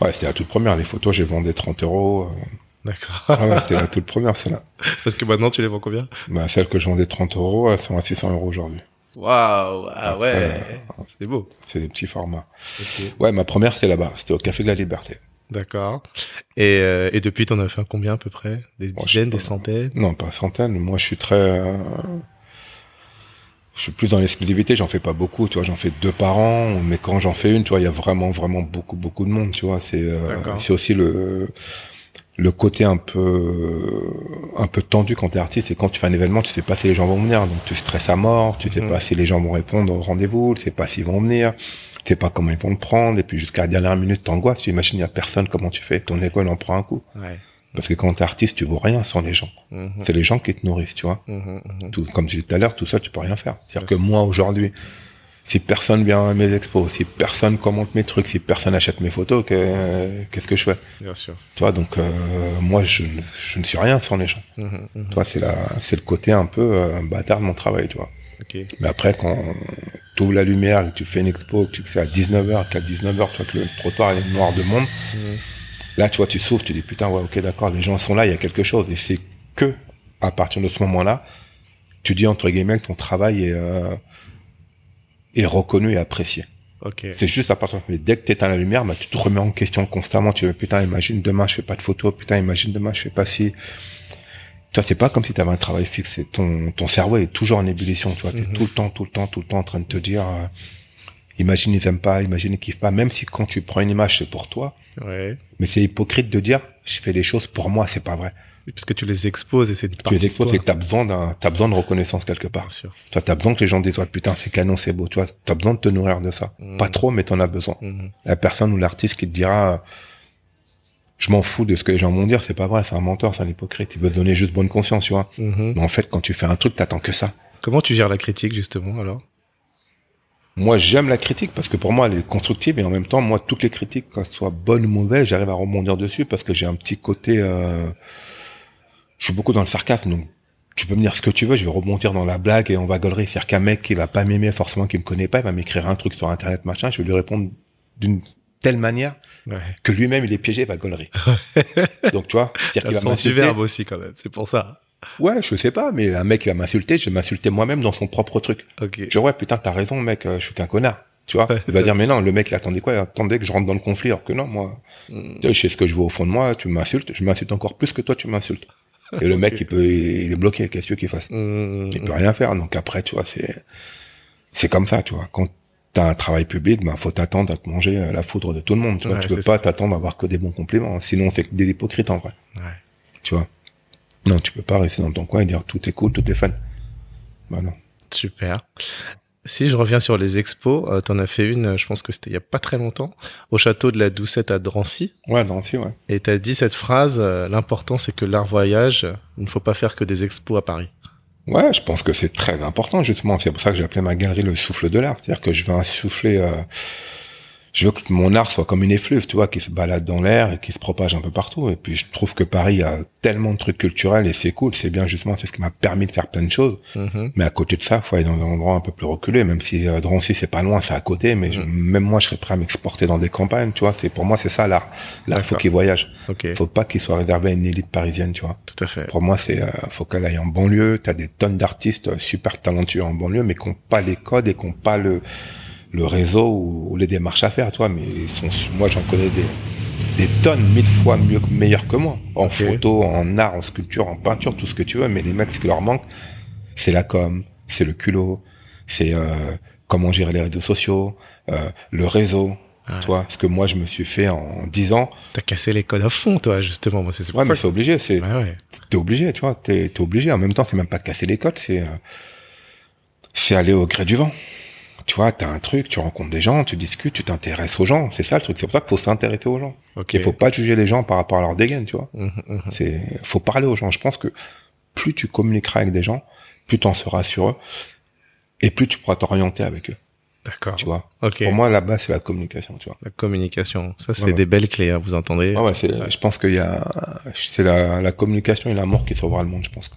Ouais, c'était la toute première. Les photos, j'ai vendu 30 euros. euh. D'accord. Ah ouais, c'était la toute première, celle-là. Parce que maintenant, tu les vends combien? Bah, celles que je vendais 30 euros, elles sont à 600 euros aujourd'hui. Waouh. Ah ouais. Après, C'est beau. C'est des petits formats. Ouais, ma première, c'était là-bas. C'était au Café de la Liberté. D'accord. Et, euh, et depuis, t'en as fait combien à peu près? Des dizaines, pas. des centaines? Non, pas centaines. Moi, je suis très... euh, Je suis plus dans l'exclusivité, j'en fais pas beaucoup, tu vois, j'en fais deux par an, mais quand j'en fais une, tu vois, il y a vraiment, vraiment beaucoup, beaucoup de monde, tu vois, c'est, euh, c'est aussi le, le côté un peu, un peu tendu quand t'es artiste, c'est quand tu fais un événement, tu sais pas si les gens vont venir, donc tu stresses à mort, tu sais Mhm. pas si les gens vont répondre au rendez-vous, tu sais pas s'ils vont venir, Tu sais pas comment ils vont le prendre, et puis jusqu'à la dernière minute, t'angoisses, tu imagines, il y a personne, comment tu fais? Ton école en prend un coup. Ouais. Parce que quand t'es artiste, tu vaux rien sans les gens. Mhm. C'est les gens qui te nourrissent, tu vois. Mhm, mhm. Tout, comme je disais tout à l'heure, tout seul, tu peux rien faire. C'est-à-dire que moi, aujourd'hui, si personne vient à mes expos, si personne commente mes trucs, si personne achète mes photos, que- qu'est-ce que je fais? Bien sûr. Tu vois, donc, euh, moi, je, ne- je ne suis rien sans les gens. Tu vois, c'est la, c'est le côté un peu euh, bâtard de mon travail, tu vois. Mais après, quand tu ouvres la lumière et que tu fais une expo, que tu c'est à 19h, qu'à 19h, tu vois que le trottoir est noir de monde. Là, tu vois, tu souffles, tu dis, putain, ouais, ok, d'accord, les gens sont là, il y a quelque chose. Et c'est que, à partir de ce moment-là, tu dis, entre guillemets, que ton travail est, euh, est reconnu et apprécié. Ok. C'est juste à partir mais dès que t'éteins la lumière, bah, tu te remets en question constamment. Tu veux, putain, imagine demain, je fais pas de photos. Putain, imagine demain, je fais pas si. Tu vois, c'est pas comme si t'avais un travail fixe. Ton, ton cerveau est toujours en ébullition. Tu vois, t'es tout le temps, tout le temps, tout le temps en train de te dire, euh, imagine ils aiment pas, imagine ils kiffent pas. Même si quand tu prends une image, c'est pour toi. Ouais. Mais c'est hypocrite de dire, je fais des choses pour moi, c'est pas vrai. Parce que tu les exposes et c'est Tu les exposes de et toi. t'as besoin d'un, t'as besoin de reconnaissance quelque part. Bien sûr. Toi, t'as besoin que les gens disent, ouais, putain, c'est canon, c'est beau. Tu vois, t'as besoin de te nourrir de ça. Pas trop, mais t'en as besoin. Mhm. La personne ou l'artiste qui te dira, je m'en fous de ce que les gens vont dire, c'est pas vrai, c'est un menteur, c'est un hypocrite. Il veut te donner juste bonne conscience, tu vois. Mhm. Mais en fait, quand tu fais un truc, t'attends que ça. Comment tu gères la critique justement alors? Moi, j'aime la critique parce que pour moi, elle est constructive et en même temps, moi, toutes les critiques, qu'elles soient bonnes ou mauvaises, j'arrive à rebondir dessus parce que j'ai un petit côté, euh, je suis beaucoup dans le sarcasme, donc tu peux me dire ce que tu veux, je vais rebondir dans la blague et on va gaulerie. C'est-à-dire qu'un mec qui va pas m'aimer forcément, qui me connaît pas, il va m'écrire un truc sur internet, machin, je vais lui répondre d'une telle manière Ouais. que lui-même il est piégé, il va gaulerie. donc tu vois, c'est-à-dire T'as qu'il va du verbe aussi quand même. C'est pour ça. Ouais, je sais pas, mais un mec il va m'insulter, je vais m'insulter moi-même dans son propre truc. Ok. Je ouais, putain, t'as raison, mec, euh, je suis qu'un connard. Tu vois, il va dire, mais non, le mec, il attendait quoi? Il attendait que je rentre dans le conflit, alors que non, moi, Mm. tu sais, je sais ce que je veux au fond de moi, tu m'insultes, je m'insulte encore plus que toi, tu m'insultes. Et le mec, il peut, il est bloqué, qu'est-ce que tu veux qu'il fasse? Mhm. Il peut rien faire, donc après, tu vois, c'est, c'est comme ça, tu vois. Quand t'as un travail public, ben, faut t'attendre à te manger euh, la foudre de tout le monde, tu vois. Ouais, tu peux pas t'attendre à avoir que des bons compliments, hein. sinon c'est que des hypocrites, en vrai. Ouais. Tu vois. Non, tu peux pas rester dans ton coin et dire tout est cool, tout est fun. Bah non. Super. Si je reviens sur les expos, euh, t'en as fait une, euh, je pense que c'était il y a pas très longtemps, au château de la Doucette à Drancy. Ouais, si, ouais. Et t'as dit cette phrase, euh, l'important c'est que l'art voyage, il ne faut pas faire que des expos à Paris. Ouais, je pense que c'est très important justement. C'est pour ça que j'ai appelé ma galerie le souffle de l'art. C'est-à-dire que je veux insuffler. Euh, je veux que mon art soit comme une effluve, tu vois, qui se balade dans l'air et qui se propage un peu partout. Et puis je trouve que Paris a tellement de trucs culturels et c'est cool. C'est bien justement, c'est ce qui m'a permis de faire plein de choses. Mhm. Mais à côté de ça, faut aller dans un endroit un peu plus reculé. Même si euh, Drancy c'est pas loin, c'est à côté. Mais je- même moi, je serais prêt à m'exporter dans des campagnes. Tu vois, c'est pour moi c'est ça l'art. L'art faut D'accord. qu'il voyage. Ok, Faut pas qu'il soit réservé à une élite parisienne, tu vois. tout à fait. Pour moi, c'est euh, faut qu'elle aille en banlieue. T'as des tonnes d'artistes euh, super talentueux en banlieue, mais qui n'ont pas les codes et qui n'ont pas le le réseau ou, ou les démarches à faire, toi. Mais ils sont, moi, j'en connais des des tonnes, mille fois mieux, que- meilleurs que moi, en photo, en art, en sculpture, en peinture, tout ce que tu veux. Mais les mecs, ce qui leur manque, c'est la com, c'est le culot, c'est euh, comment gérer les réseaux sociaux, euh, le réseau. Tu vois, ce que moi je me suis fait en 10 ans. T'as cassé les codes à fond, toi, justement. Moi, c'est Ouais, mais c'est obligé. C'est. Ouais, ouais. t'es obligé, tu vois, t'es t'es obligé. En même temps, c'est même pas casser les codes, c'est euh, c'est aller au gré du vent. Tu vois, t'as un truc, tu rencontres des gens, tu discutes, tu t'intéresses aux gens. C'est ça le truc. C'est pour ça qu'il faut s'intéresser aux gens. Il faut pas juger les gens par rapport à leur dégaine, tu vois. Mhm, mhm. C'est faut parler aux gens. Je pense que plus tu communiqueras avec des gens, plus t'en seras sur eux, et plus tu pourras t'orienter avec eux. D'accord. Tu vois. Ok. Pour moi, là-bas, c'est la communication, tu vois. La communication. Ça, c'est Ouais, ouais. des belles clés, hein, vous entendez. Ouais, ouais, Je pense qu'il y a, c'est la, la communication et l'amour qui sauvera le monde, je pense. que.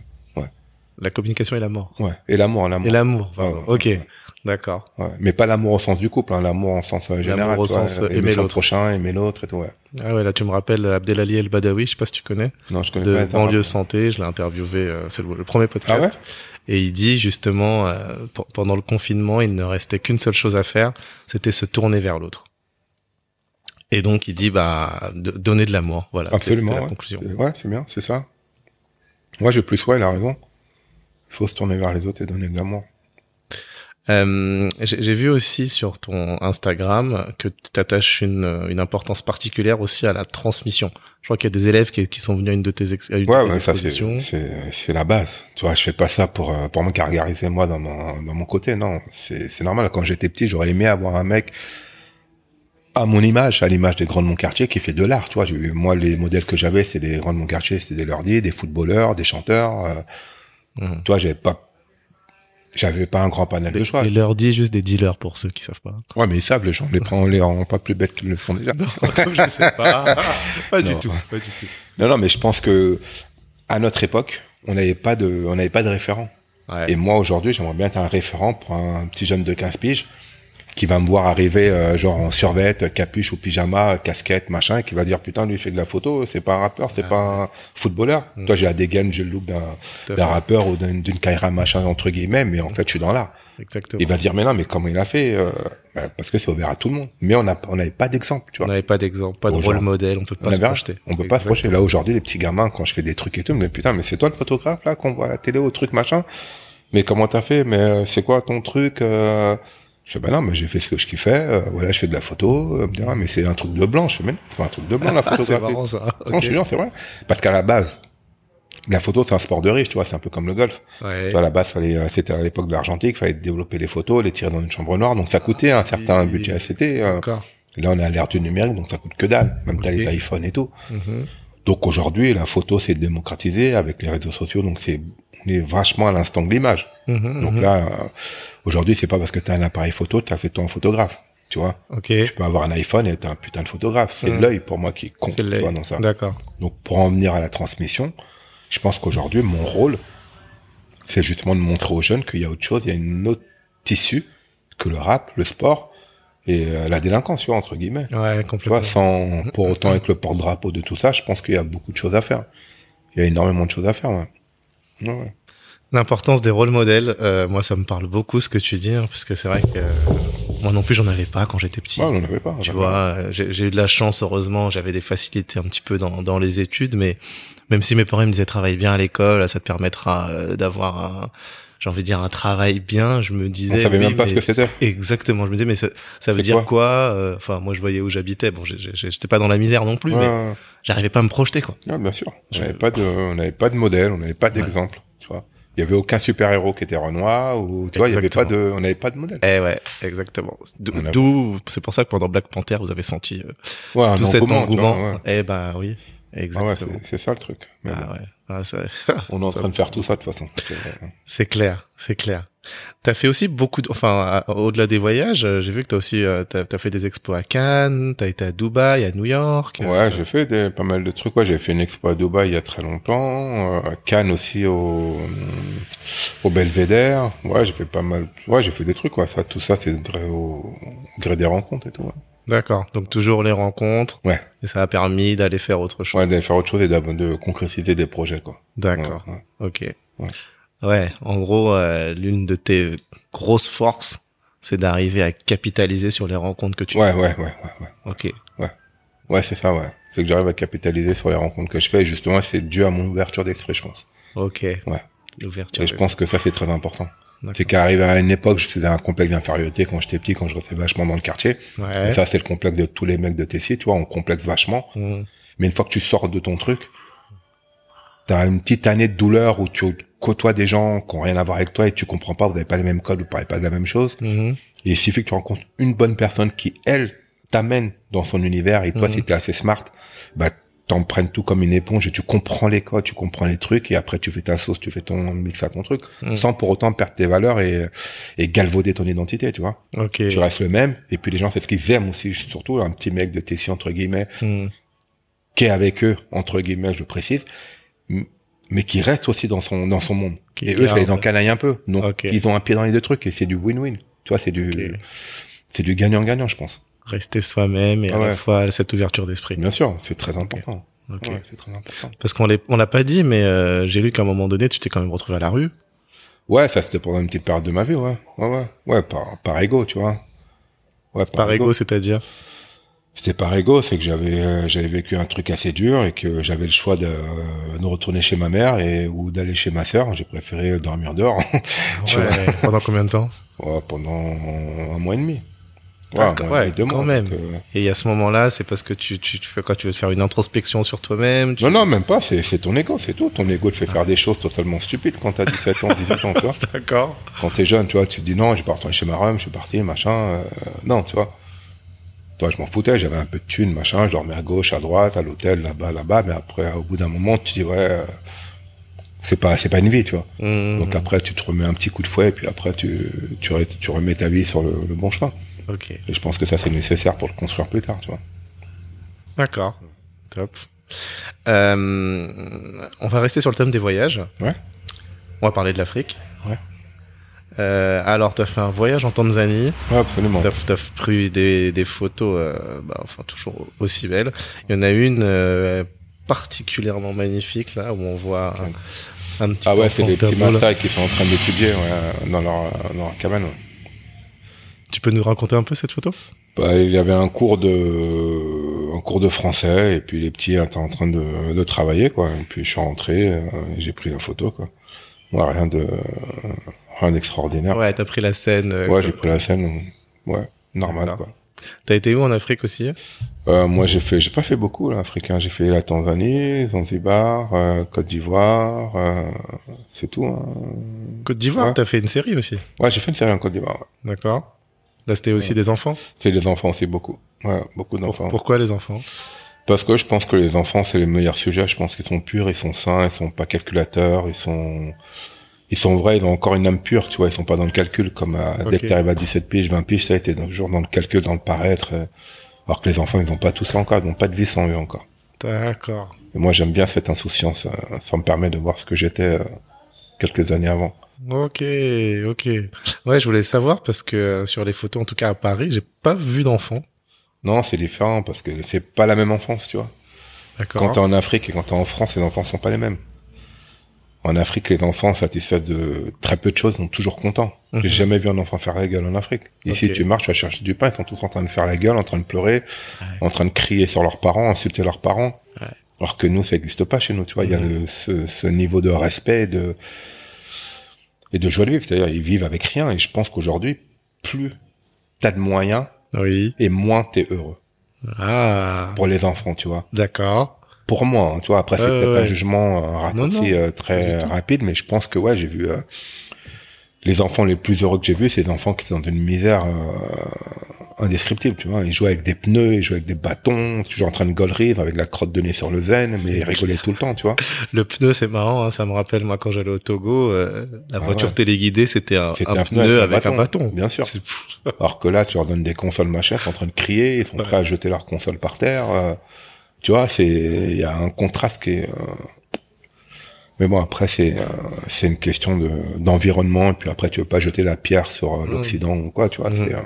La communication et la mort. Ouais. Et l'amour, l'amour. Et l'amour. Ouais, ouais, ok. D'accord. Ouais, mais pas l'amour au sens du couple, hein, l'amour en sens euh, général. au tu vois, sens, euh, aimer aimer son l'autre. prochain, aimer l'autre et tout, ouais. Ah ouais, là, tu me rappelles Abdelali El Badawi, je sais pas si tu connais, Non, je connais de pas. Banlieue Santé. Je l'ai interviewé, euh, c'est le, le premier podcast. Ah ouais? Et il dit justement, euh, pe- pendant le confinement, il ne restait qu'une seule chose à faire, c'était se tourner vers l'autre. Et donc, il dit, bah, de- donner de l'amour. Voilà. Absolument. La ouais. conclusion. C'est- Ouais, c'est bien, c'est ça. Moi, j'ai plus, ouais, il a raison. Il faut se tourner vers les autres et donner de l'amour. Euh, J'ai vu aussi sur ton Instagram que tu attaches une, une importance particulière aussi à la transmission. Je crois qu'il y a des élèves qui, qui sont venus à une de tes, ex, une Ouais, de tes ouais, c'est, expositions. c'est, c'est la base. Tu vois, je fais pas ça pour, euh, pour me gargariser moi dans mon, dans mon côté, non. C'est, c'est normal. Quand j'étais petit, j'aurais aimé avoir un mec à mon image, à l'image des grands de mon quartier qui fait de l'art. Tu vois, moi, les modèles que j'avais, c'est des grands de mon quartier, c'était des lordiers, des footballeurs, des chanteurs. Euh, mmh. Tu vois, j'avais pas j'avais pas un grand panel de choix. Et leur dit juste des dealers pour ceux qui savent pas. Ouais, mais ils savent, les gens, les prend, on les rend pas plus bêtes qu'ils le font déjà. Non, je sais pas. pas du tout, pas du tout. Non, non, mais je pense que, à notre époque, on n'avait pas de, on n'avait pas de référent. Ouais. Et moi, aujourd'hui, j'aimerais bien être un référent pour un petit jeune de 15 piges qui va me voir arriver euh, genre en survette, capuche ou pyjama, casquette, machin, et qui va dire putain lui il fait de la photo, c'est pas un rappeur, c'est pas un footballeur. Mm. Toi j'ai la dégaine, j'ai le look d'un rappeur ou d'une Kaira machin entre guillemets, mais en fait je suis dans l'art. Exactement. Il va dire mais non mais comment il a fait euh, bah, Parce que c'est ouvert à tout le monde. Mais on a on n'avait pas d'exemple, tu vois. On n'avait pas d'exemple, pas de rôle modèle, on peut pas se projeter. On peut pas se projeter. Là aujourd'hui les petits gamins quand je fais des trucs et tout, mais putain mais c'est toi le photographe là qu'on voit à la télé au truc machin. Mais comment t'as fait? Mais euh, c'est quoi ton truc euh, je fais, ben non, mais j'ai fait ce que je kiffais, euh, voilà, je fais de la photo, euh, mais c'est un truc de blanc, je fais, mais c'est un truc de blanc, la photographie. c'est marrant, ça. Non, je suis c'est vrai. Parce qu'à la base, la photo, c'est un sport de riche, tu vois, c'est un peu comme le golf. Ouais. à la base, fallait, euh, c'était à l'époque de l'argentique, fallait développer les photos, les tirer dans une chambre noire, donc ça coûtait un certain budget C'était Euh, là, on est à l'ère du numérique, donc ça coûte que dalle. Même t'as les iPhones et tout. Mhm. Donc aujourd'hui, la photo s'est démocratisée avec les réseaux sociaux, donc c'est on est vachement à l'instant de l'image. Mhm, Donc mhm. là, euh, aujourd'hui, c'est pas parce que tu as un appareil photo, tu as fait toi un photographe. Tu vois Ok. Tu peux avoir un iPhone et t'es un putain de photographe. C'est Mhm. l'œil pour moi qui compte tu vois, dans ça. D'accord. Donc pour en venir à la transmission, je pense qu'aujourd'hui, mon rôle, c'est justement de montrer aux jeunes qu'il y a autre chose, il y a une autre tissu que le rap, le sport et euh, la délinquance, tu vois, entre guillemets. Ouais, Tu complètement. vois, sans pour autant avec le porte-drapeau de tout ça, je pense qu'il y a beaucoup de choses à faire. Il y a énormément de choses à faire, ouais. Ouais, ouais. L'importance des rôles modèles, euh, moi ça me parle beaucoup ce que tu dis, hein, parce que c'est vrai que euh, moi non plus j'en avais pas quand j'étais petit. Ouais, on n'en avait pas. tu vois, euh, j'ai eu de la chance heureusement, j'avais des facilités un petit peu dans, dans les études, mais même si mes parents me disaient travaille bien à l'école, ça te permettra euh, d'avoir un, j'ai envie de dire un travail bien, je me disais. On savait oui, même pas ce que c'était. Exactement, je me disais mais ça, ça veut dire quoi euh, Enfin moi je voyais où j'habitais, bon j'étais pas dans la misère non plus, Ouais, mais j'arrivais pas à me projeter quoi. ouais, bien sûr. On n'avait pas de, on n'avait pas de modèle, on n'avait pas d'exemple, tu vois. Il y avait aucun super héros qui était Renoir ou tu vois, il y avait pas de, on n'avait pas de modèle. Eh ouais, exactement. D'où, a- c'est pour ça que pendant Black Panther, vous avez senti euh, Ouais, un tout cet engouement, vois, engouement. ouais. Eh ben oui, Ah ouais, exactement. c'est- c'est ça le truc. Mais Ah bon, ouais, Ah, ça- on est en ça- train de faire tout ça de toute façon. C'est- clair, c'est clair. T'as fait aussi beaucoup de, enfin, au-delà des voyages, euh, j'ai vu que t'as aussi, euh, t'as, t'as fait des expos à Cannes, t'as été à Dubaï, à New York. euh, Ouais, j'ai fait des, pas mal de trucs. Ouais, j'ai fait une expo à Dubaï il y a très longtemps, euh, à Cannes aussi au, au Belvédère. Ouais, j'ai fait pas mal. Ouais, j'ai fait des trucs. Ouais, ça, tout ça, c'est gré au gré des rencontres et tout. Ouais, D'accord. Donc toujours les rencontres. Ouais. Et ça a permis d'aller faire autre chose. ouais d'aller faire autre chose et de, de concrétiser des projets, quoi. D'accord. Ouais, ouais. Ok. Ouais. Ouais. En gros, euh, l'une de tes grosses forces, c'est d'arriver à capitaliser sur les rencontres que tu Ouais, ouais, ouais, ouais, ouais. Ok. Ouais, c'est ça, ouais. C'est que j'arrive à capitaliser sur les rencontres que je fais. Et justement, c'est dû à mon ouverture d'esprit, je pense. Ok. Ouais. L'ouverture. Et je pense que ça, c'est très important. C'est qu'arriver à une époque, je faisais un complexe d'infériorité quand j'étais petit, quand je restais vachement dans le quartier. Ouais. Et ça, c'est le complexe de tous les mecs de Tessie, tu vois, on complexe vachement. Mmh. Mais une fois que tu sors de ton truc, t'as une petite année de douleur où tu côtoies des gens qui ont rien à voir avec toi et tu comprends pas, vous avez pas les mêmes codes, vous parlez pas de la même chose. Mhm. Et il suffit que tu rencontres une bonne personne qui, elle, t'amène dans son univers et toi, Mhm. si t'es assez smart, bah, t'en prennes tout comme une éponge et tu comprends les codes, tu comprends les trucs et après tu fais ta sauce, tu fais ton mix à ton truc, Mhm. sans pour autant perdre tes valeurs et, et galvauder ton identité, tu vois. Ok. Tu restes le même et puis les gens, c'est ce qu'ils aiment aussi, surtout un petit mec de Tessie, entre guillemets, Mhm. qui est avec eux, entre guillemets, je le précise, mais qui reste aussi dans son, dans son monde. Qui et eux, ça les encanaille un peu. Ok. ils ont un pied dans les deux trucs et c'est du win-win. Tu vois, c'est du, c'est du gagnant-gagnant, je pense. Rester soi-même et à la fois cette ouverture d'esprit. Bien sûr, c'est très important. Ok. Ouais, c'est très important. Parce qu'on on l'a pas dit, mais euh, j'ai lu qu'à un moment donné, tu t'es quand même retrouvé à la rue. Ouais, ça c'était pendant une petite période de ma vie, ouais. Ouais, ouais. Ouais, par, par ego, tu vois. Ouais, Par ego, c'est-à-dire? C'était par ego, c'est que j'avais euh, j'avais vécu un truc assez dur et que j'avais le choix de, euh, de retourner chez ma mère et ou d'aller chez ma sœur. J'ai préféré dormir dehors. Ouais. Pendant combien de temps? Ouais, pendant un mois et demi. Ouais, deux quand mois, même. euh, Et à ce moment-là, c'est parce que tu, tu, tu fais quoi Tu veux te faire une introspection sur toi-même tu- Non, non, même pas, c'est, ton ego, c'est tout. Ton ego te fait faire des choses totalement stupides quand t'as 17 ans, 18 ans, tu vois. D'accord. Quand t'es jeune, tu vois, tu te dis non, je vais retourner chez ma rhum, je suis parti, machin. euh, non, tu vois. Toi, je m'en foutais, j'avais un peu de thunes, machin, je dormais à gauche, à droite, à l'hôtel, là-bas, là-bas, mais après, au bout d'un moment, tu dis, ouais, euh, c'est pas, c'est pas une vie, tu vois. Mhm. Donc après, tu te remets un petit coup de fouet, et puis après, tu, tu, re- tu remets ta vie sur le, le bon chemin. Ok. Et je pense que ça, c'est nécessaire pour le construire plus tard, tu vois. D'accord. Top. Euh, on va rester sur le thème des voyages. Ouais. On va parler de l'Afrique. Ouais. Euh, alors, t'as fait un voyage en Tanzanie. Ouais, absolument. T'as as pris des, des photos, euh, bah, enfin toujours aussi belles. Il y en a une euh, particulièrement magnifique là où on voit un, un petit. Ah ouais, c'est des petits. Maasai qui sont en train d'étudier ouais, dans leur, dans leur cabane. ouais. Tu peux nous raconter un peu cette photo? Bah, il y avait un cours de un cours de français et puis les petits étaient en train de, de travailler quoi. Et puis je suis rentré, euh, et j'ai pris la photo quoi. Ouais, rien de rien d'extraordinaire. Ouais, Ouais, t'as pris la scène. euh, j'ai pris la scène. Ouais, normal quoi. T'as été où en Afrique aussi Euh, moi j'ai fait, j'ai pas fait beaucoup là, africain. J'ai fait la Tanzanie, Zanzibar, euh, Côte d'Ivoire, euh, c'est tout. Hein. Côte d'Ivoire. Ouais. T'as fait une série aussi? Ouais, j'ai fait une série en Côte d'Ivoire. ouais. D'accord. Là, c'était aussi des enfants. C'est les enfants aussi beaucoup. Ouais, beaucoup d'enfants. pourquoi les enfants? Parce que je pense que les enfants, c'est les meilleurs sujets. Je pense qu'ils sont purs, ils sont sains, ils sont pas calculateurs, ils sont, ils sont vrais, ils ont encore une âme pure, tu vois, ils sont pas dans le calcul comme à, dès que t'arrives à 17 piges, 20 piges, ça a été toujours dans le calcul, dans le paraître. euh, alors que les enfants, ils ont pas tout ça encore, ils n'ont pas de vie sans eux encore. D'accord. Et moi, j'aime bien cette insouciance. euh, ça me permet de voir ce que j'étais euh, quelques années avant. Ok, ok. Ouais, je voulais savoir parce que euh, sur les photos, en tout cas à Paris, j'ai pas vu d'enfants. Non, c'est différent parce que c'est pas la même enfance, tu vois. D'accord. Quand t'es en Afrique et quand t'es en France, les enfants sont pas les mêmes. En Afrique, les enfants satisfaits de très peu de choses sont toujours contents. J'ai Mhm. jamais vu un enfant faire la gueule en Afrique. Ici, tu marches, tu vas chercher du pain, ils sont tous en train de faire la gueule, en train de pleurer, en train de crier sur leurs parents, insulter leurs parents. Ouais. Alors que nous, ça n'existe pas chez nous, tu vois. Il y a Mhm. le, ce, ce niveau de respect de, et de joie de vivre. C'est-à-dire, ils vivent avec rien. Et je pense qu'aujourd'hui, plus t'as de moyens Oui. et moins t'es heureux. Ah. Pour les enfants, tu vois. D'accord. pour moi, hein, tu vois. Après, c'est peut-être ouais. un jugement Non, non, euh, très rapide, mais je pense que ouais, j'ai vu euh, les enfants les plus heureux que j'ai vus, c'est des enfants qui étaient dans une misère euh, indescriptible, tu vois. Ils jouaient avec des pneus, ils jouaient avec des bâtons, toujours en train de gaulerie, avec de la crotte de nez sur le zen, mais ils rigolaient tout le temps, tu vois. Le pneu, c'est marrant. Hein, ça me rappelle moi quand j'allais au Togo, euh, la Ah voiture ouais. téléguidée, c'était un, un un pneu, avec un bâton. bien sûr. Alors que là, tu leur donnes des consoles machin, ils sont en train de crier, ils sont Ouais. prêts à jeter leur console par terre. euh, tu vois, c'est il y a un contraste qui est. Mais bon, après c'est euh, c'est une question de d'environnement et puis après tu veux pas jeter la pierre sur euh, l'Occident ou quoi, tu vois. Mhm. C'est euh,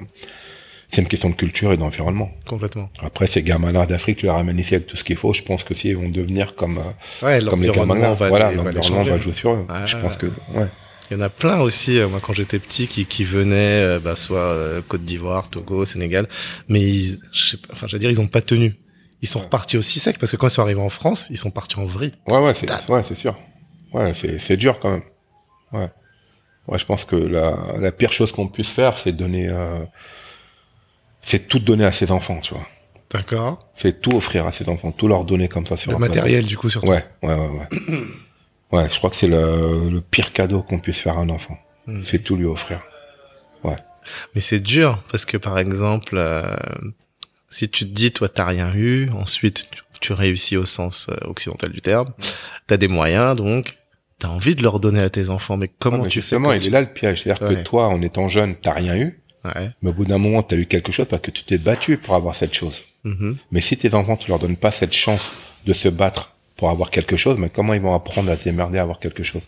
c'est une question de culture et d'environnement. Complètement. Après, ces gamins-là d'Afrique, tu les ramènes ici avec tout ce qu'il faut. Je pense que si ils vont devenir comme euh, Ouais, comme les gamins l'environnement là, va, voilà, l'environnement va jouer sur eux. Je pense que ouais. Il y en a plein aussi, euh, moi quand j'étais petit, qui, qui venaient, bah, soit euh, Côte d'Ivoire, Togo, Sénégal, mais ils, je sais pas, enfin, j'allais dire, ils ont pas tenu. Ils sont Ouais. repartis aussi sec parce que quand ils sont arrivés en France, ils sont partis en vrille. Ouais, ouais, c'est, ouais, c'est sûr. Ouais, c'est, dur quand même. Ouais. Ouais, je pense que la, la pire chose qu'on puisse faire, c'est donner, euh, c'est tout donner à ses enfants, tu vois. D'accord. C'est tout offrir à ses enfants, tout leur donner comme ça sur Le matériel, du coup, surtout. Ouais, ouais, ouais, ouais. ouais, je crois que c'est le, le pire cadeau qu'on puisse faire à un enfant. Mm. C'est tout lui offrir. Mais c'est dur parce que par exemple, euh, si tu te dis toi t'as rien eu, ensuite tu, tu réussis au sens euh, occidental du terme, t'as des moyens donc t'as envie de leur donner à tes enfants. Mais comment mais tu fais justement, il tu- est là le piège. C'est-à-dire Ouais. que toi, en étant jeune, t'as rien eu, Ouais. mais au bout d'un moment, t'as eu quelque chose parce que tu t'es battu pour avoir cette chose. Mhm. Mais si tes enfants, tu leur donnes pas cette chance de se battre pour avoir quelque chose, mais comment ils vont apprendre à se démerder à avoir quelque chose?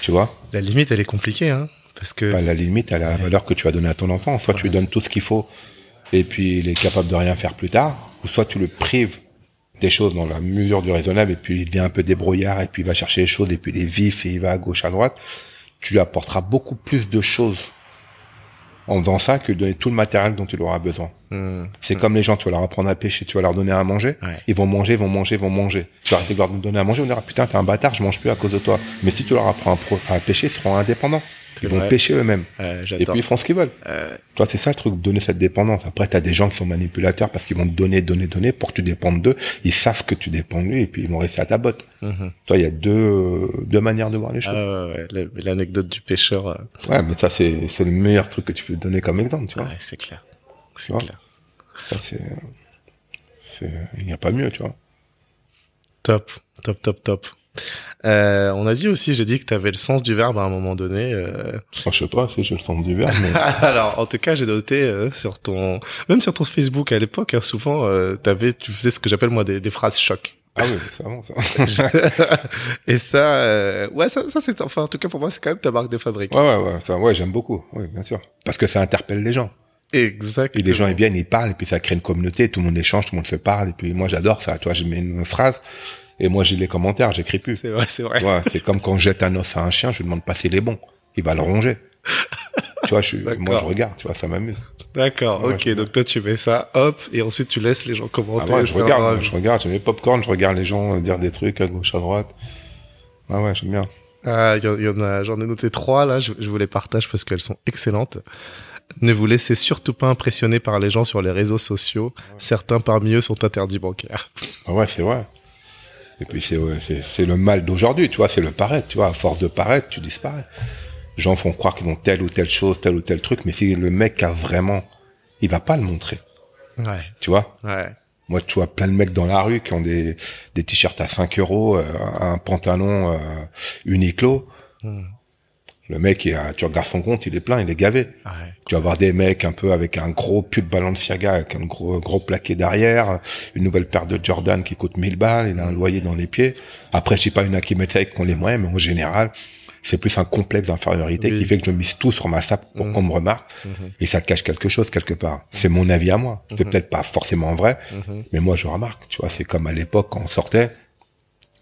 Tu vois? La limite elle est compliquée hein parce que Bah, La limite, elle a la valeur que tu vas donner à ton enfant. Soit tu lui donnes tout ce qu'il faut et puis il est capable de rien faire plus tard, ou soit tu le prives des choses dans la mesure du raisonnable et puis il devient un peu débrouillard et puis il va chercher les choses et puis il est vif et il va à gauche, à droite. Tu lui apporteras beaucoup plus de choses en faisant ça que de donner tout le matériel dont il aura besoin. Hmm. C'est comme les gens, tu vas leur apprendre à pêcher, tu vas leur donner à manger, Ouais. ils vont manger, ils vont manger, ils vont manger. Tu vas arrêter de leur donner à manger, on dira putain t'es un bâtard, je mange plus à cause de toi. Mais si tu leur apprends à, à pêcher, ils seront indépendants. Ils vont vrai. pêcher eux-mêmes. Euh, Et puis ils font ce qu'ils veulent. Euh, Toi, c'est ça le truc, donner cette dépendance. Après, t'as des gens qui sont manipulateurs parce qu'ils vont te donner, donner, donner pour que tu dépendes d'eux. Ils savent que tu dépends de lui et puis ils vont rester à ta botte. mhm. Toi, il y a deux, deux manières de voir les Ah choses. ouais, ouais, la- l'anecdote du pêcheur, euh, Ouais, mais ça, c'est, c'est le meilleur truc que tu peux donner comme exemple, tu vois. ouais, c'est clair. C'est clair. Ça, c'est, c'est, il n'y a pas mieux, tu vois. Top, top, top, top. Euh, on a dit aussi, j'ai dit que tu avais le sens du verbe à un moment donné. Euh... Je sais pas si j'ai le sens du verbe. Mais... Alors, en tout cas, j'ai noté euh, sur ton, même sur ton Facebook à l'époque, hein, souvent, euh, t'avais, tu faisais ce que j'appelle moi des, des phrases choc. Ah oui, c'est bon ça. Et ça, euh, ouais, ça, ça c'est, enfin, en tout cas pour moi, c'est quand même ta marque de fabrique. Ouais, ouais, ouais, ça, ouais, j'aime beaucoup. Oui, bien sûr, parce que ça interpelle les gens. Exact. Et les gens ils viennent, ils parlent, et puis ça crée une communauté, tout le monde échange, tout le monde se parle, et puis moi j'adore ça. Tu vois, je mets une phrase. Et moi, j'ai les commentaires, j'écris plus. C'est vrai, c'est vrai. Ouais, c'est comme quand je jette un os à un chien, je lui demande pas s'il est bon. Il va le ronger. tu vois, je moi, je regarde, tu vois, ça m'amuse. D'accord, Ouais, ok. je- Donc toi, tu mets ça, hop, et ensuite tu laisses les gens Ah commenter. ouais, je regarde, moi, je regarde, je mets popcorn, je regarde les gens dire des trucs à gauche, à droite. Ah ouais, j'aime bien. Ah, y, en- il y en a, j'en ai noté trois là. Je, je vous les partage parce qu'elles sont excellentes. Ne vous laissez surtout pas impressionner par les gens sur les réseaux sociaux. Certains parmi eux sont interdits bancaires. Ah ouais, c'est vrai. Et puis c'est ouais, c'est c'est le mal d'aujourd'hui, tu vois, c'est le paraître, tu vois, à force de paraître, tu disparais. Les gens font croire qu'ils ont telle ou telle chose, tel ou tel truc, mais si le mec a vraiment, il va pas le montrer, Ouais, tu vois? ouais. Moi, tu vois plein de mecs dans la rue qui ont des, des t-shirts à 5 euros, euh, un pantalon euh, Uniqlo. Hmm. Le mec, il a- tu regardes son compte, il est plein, il est gavé. Ouais. Tu vas voir des mecs un peu avec un gros pull Balenciaga, avec un gros, gros plaqué derrière, une nouvelle paire de Jordan qui coûte 1000 balles, il a un loyer dans les pieds. Après, je sais pas, une a qui met ça qu'on les moyens, mais en général, c'est plus un complexe d'infériorité Oui. qui fait que je mise tout sur ma sape pour Mhm. qu'on me remarque. Mhm. Et ça cache quelque chose quelque part. C'est mon avis à moi. C'est Mhm. peut-être pas forcément vrai, mais moi, je remarque. Tu vois, c'est comme à l'époque quand on sortait.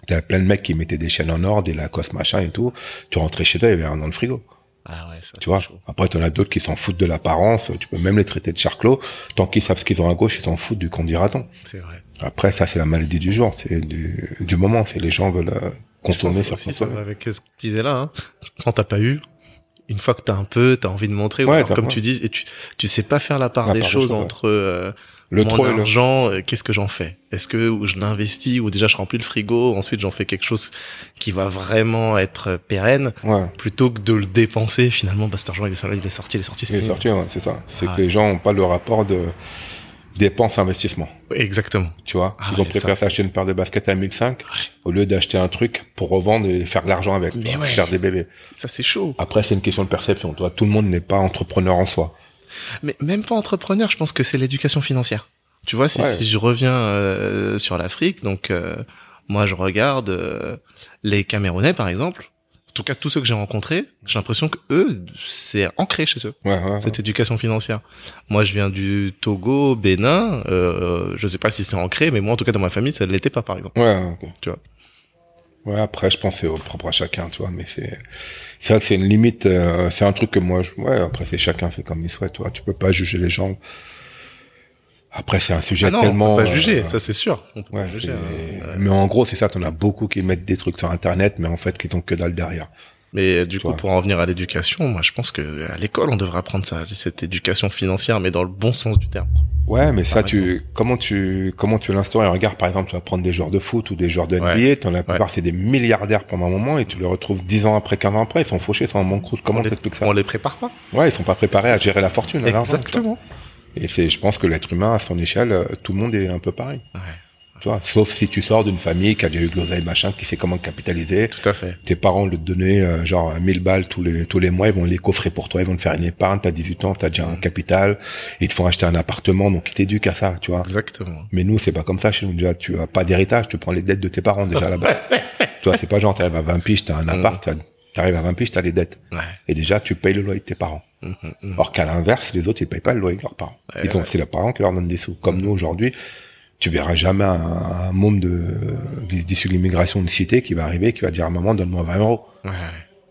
T'avais plein de mecs qui mettaient des chaînes en or, des Lacoste machin et tout. Tu rentrais chez toi, il y avait un dans le frigo. Ah ouais, ça, Tu vois? Après, t'en as d'autres qui s'en foutent de l'apparence. Tu peux même les traiter de charclos. Tant qu'ils savent ce qu'ils ont à gauche, ils s'en foutent du qu'on C'est vrai. Après, ça, c'est la maladie du jour. C'est du, du moment. C'est les gens veulent euh, consommer sur consommer. avec ce que tu disais là. Hein. Quand t'as pas eu, une fois que t'as un peu, t'as envie de montrer. ou Ouais, alors, t'as- comme tu dis, et tu, tu sais pas faire la part La des part des choses ouais. entre euh, Le mon trop et le, argent, euh, qu'est-ce que j'en fais? Est-ce que je l'investis ou déjà je remplis le frigo, ensuite j'en fais quelque chose qui va vraiment être pérenne, ouais. plutôt que de le dépenser finalement. Bah cet argent il est sorti, il est sorti, c'est Il est sorti, ouais, c'est ça. C'est Ah. que les gens ont pas le rapport de dépense-investissement. Exactement. Tu vois? Ah Ils ont préféré s'acheter une paire de baskets à 1005 Ouais. au lieu d'acheter un truc pour revendre et faire de l'argent avec. Faire des bébés. Ça c'est chaud. Après, c'est une question de perception. Toi, tout le monde n'est pas entrepreneur en soi. Mais même pas entrepreneur, je pense que c'est l'éducation financière. Tu vois, si, Ouais. si je reviens euh, sur l'Afrique, donc euh, moi je regarde euh, les Camerounais par exemple. En tout cas, tous ceux que j'ai rencontrés, j'ai l'impression que eux, c'est ancré chez eux Ouais, ouais, cette éducation financière. Moi, je viens du Togo, Bénin. Euh, je sais pas si c'est ancré, mais moi, en tout cas, dans ma famille, ça ne l'était pas, par exemple. Ouais. Tu vois. Ouais, après, je pense que c'est au propre à chacun, tu vois, mais c'est, c'est vrai que c'est une limite, euh, c'est un truc que moi, je, ouais, après, c'est chacun fait comme il souhaite, tu vois, tu peux pas juger les gens. Après, c'est un sujet Ah non, tellement. on peut pas juger, euh, ça c'est sûr. On peut ouais, pas juger, hein. mais en gros, c'est ça, t'en as beaucoup qui mettent des trucs sur Internet, mais en fait, qui t'ont que dalle derrière. Mais euh, du coup, pour en venir à l'éducation, moi, je pense que à l'école, on devrait apprendre ça, cette éducation financière, mais dans le bon sens du terme. Ouais, mais ça, tu, comment tu, comment tu l'instaurer? Regarde, par exemple, tu vas prendre des joueurs de foot ou des joueurs de NBA, Ouais. t'en as la plupart, c'est des milliardaires pendant un moment, et tu les retrouves 10 ans après, 15 ans après, ils sont fauchés, ils sont en banqueroute. Comment t'expliques ça? on les prépare pas. Ouais, ils sont pas préparés à gérer la fortune, à. Exactement. Et c'est, je pense que l'être humain, à son échelle, euh, tout le monde est un peu pareil. Ouais, Tu vois, sauf si tu sors d'une famille qui a déjà eu de l'oseille machin, qui sait comment capitaliser. tout à fait. Tes parents le te donner euh, genre 1000 balles tous les tous les mois, ils vont les coffrer pour toi, ils vont te faire une épargne, t'as 18 ans, t'as déjà un capital, ils te font acheter un appartement, donc ils t'éduquent à ça, tu vois. Exactement. Mais nous, c'est pas comme ça chez nous. Déjà, tu as pas d'héritage, tu prends les dettes de tes parents déjà là-bas. Toi, c'est pas genre t'arrives à 20 piges, t'as un appart, t'as- t'arrives à 20 piges, t'as les dettes. Ouais. Et déjà, tu payes le loyer de tes parents. Mhm. Or qu'à l'inverse, les autres, ils payent pas le loyer de leurs parents. Ouais, ils ont, c'est leurs parents qui leur donnent des sous. Comme nous, aujourd'hui, tu verras jamais un, un môme de, d'issue de l'immigration de cité qui va arriver, qui va dire à maman, donne-moi 20 euros. Ouais.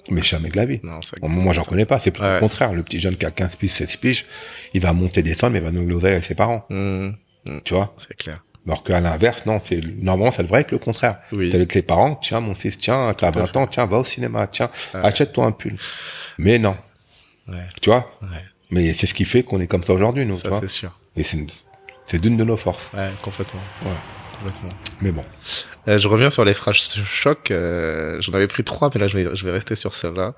Mais jamais de la vie. Non, Bon, moi, j'en connais pas. C'est plus Ouais. le contraire. Le petit jeune qui a 15 piges, 16 piges, il va monter des sommes, mais il va nous l'oseille avec ses parents. Mhm, Tu vois? C'est clair. Alors qu'à l'inverse, non, c'est, normalement, ça devrait être le contraire. Oui. C'est avec les parents, tiens, mon fils, tiens, t'as Tout à 20 ans, tiens, va au cinéma, tiens, Ouais. achète-toi un pull. Mais non. Ouais. Tu vois? Ouais. Mais c'est ce qui fait qu'on est comme ça aujourd'hui, nous, tu Ça, vois? c'est sûr. Et c'est c'est d'une de nos forces. Ouais, complètement. Ouais. complètement. Mais bon. Euh, je reviens sur les phrases choc. Euh, J'en avais pris trois, mais là, je vais, je vais rester sur celle-là,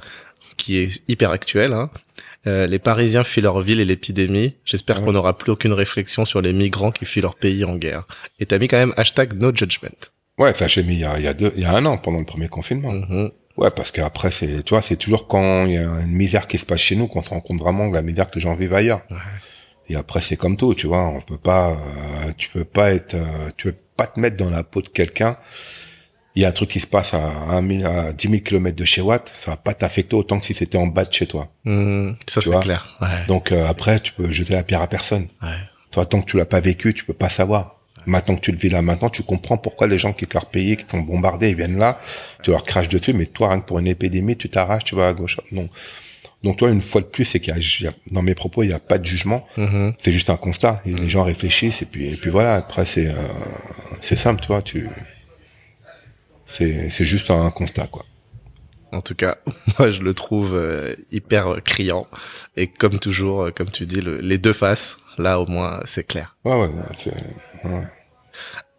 qui est hyper actuelle. Hein. Euh, les Parisiens fuient leur ville et l'épidémie. J'espère Ouais. qu'on n'aura plus aucune réflexion sur les migrants qui fuient leur pays en guerre. Et t'as mis quand même hashtag no judgment. Ouais, ça j'ai mis il y a, il y a deux, il y a un an pendant le premier confinement. Mhm. Ouais, parce qu'après c'est, tu vois, c'est toujours quand il y a une misère qui se passe chez nous qu'on se rend compte vraiment de la misère que les gens vivent ailleurs. Ouais. Et après c'est comme tout, tu vois, on peut pas, euh, tu peux pas être, euh, tu peux pas te mettre dans la peau de quelqu'un. Il y a un truc qui se passe à, à 10 000 kilomètres de chez Watt, ça va pas t'affecter autant que si c'était en bas de chez toi. Mhm. Ça, c'est clair. Ouais. Donc euh, après, tu peux jeter la pierre à personne. ouais. Toi, tant que tu l'as pas vécu, tu peux pas savoir. Maintenant que tu le vis là, maintenant, tu comprends pourquoi les gens quittent leur pays, qui t'ont bombardé, ils viennent là, tu leur craches dessus, mais toi, rien que pour une épidémie, tu t'arraches, tu vas à gauche. Non. Donc, toi, une fois de plus, c'est qu'il y a, dans mes propos, il n'y a pas de jugement. Mhm. C'est juste un constat. Et les gens réfléchissent, et puis, et puis voilà. Après, c'est, euh, c'est simple, tu vois, tu, c'est, c'est juste un constat, quoi. En tout cas, moi, je le trouve euh, hyper criant. Et comme toujours, euh, comme tu dis, le- les deux faces, là, au moins, c'est clair. Ouais, ouais, c'est, ouais.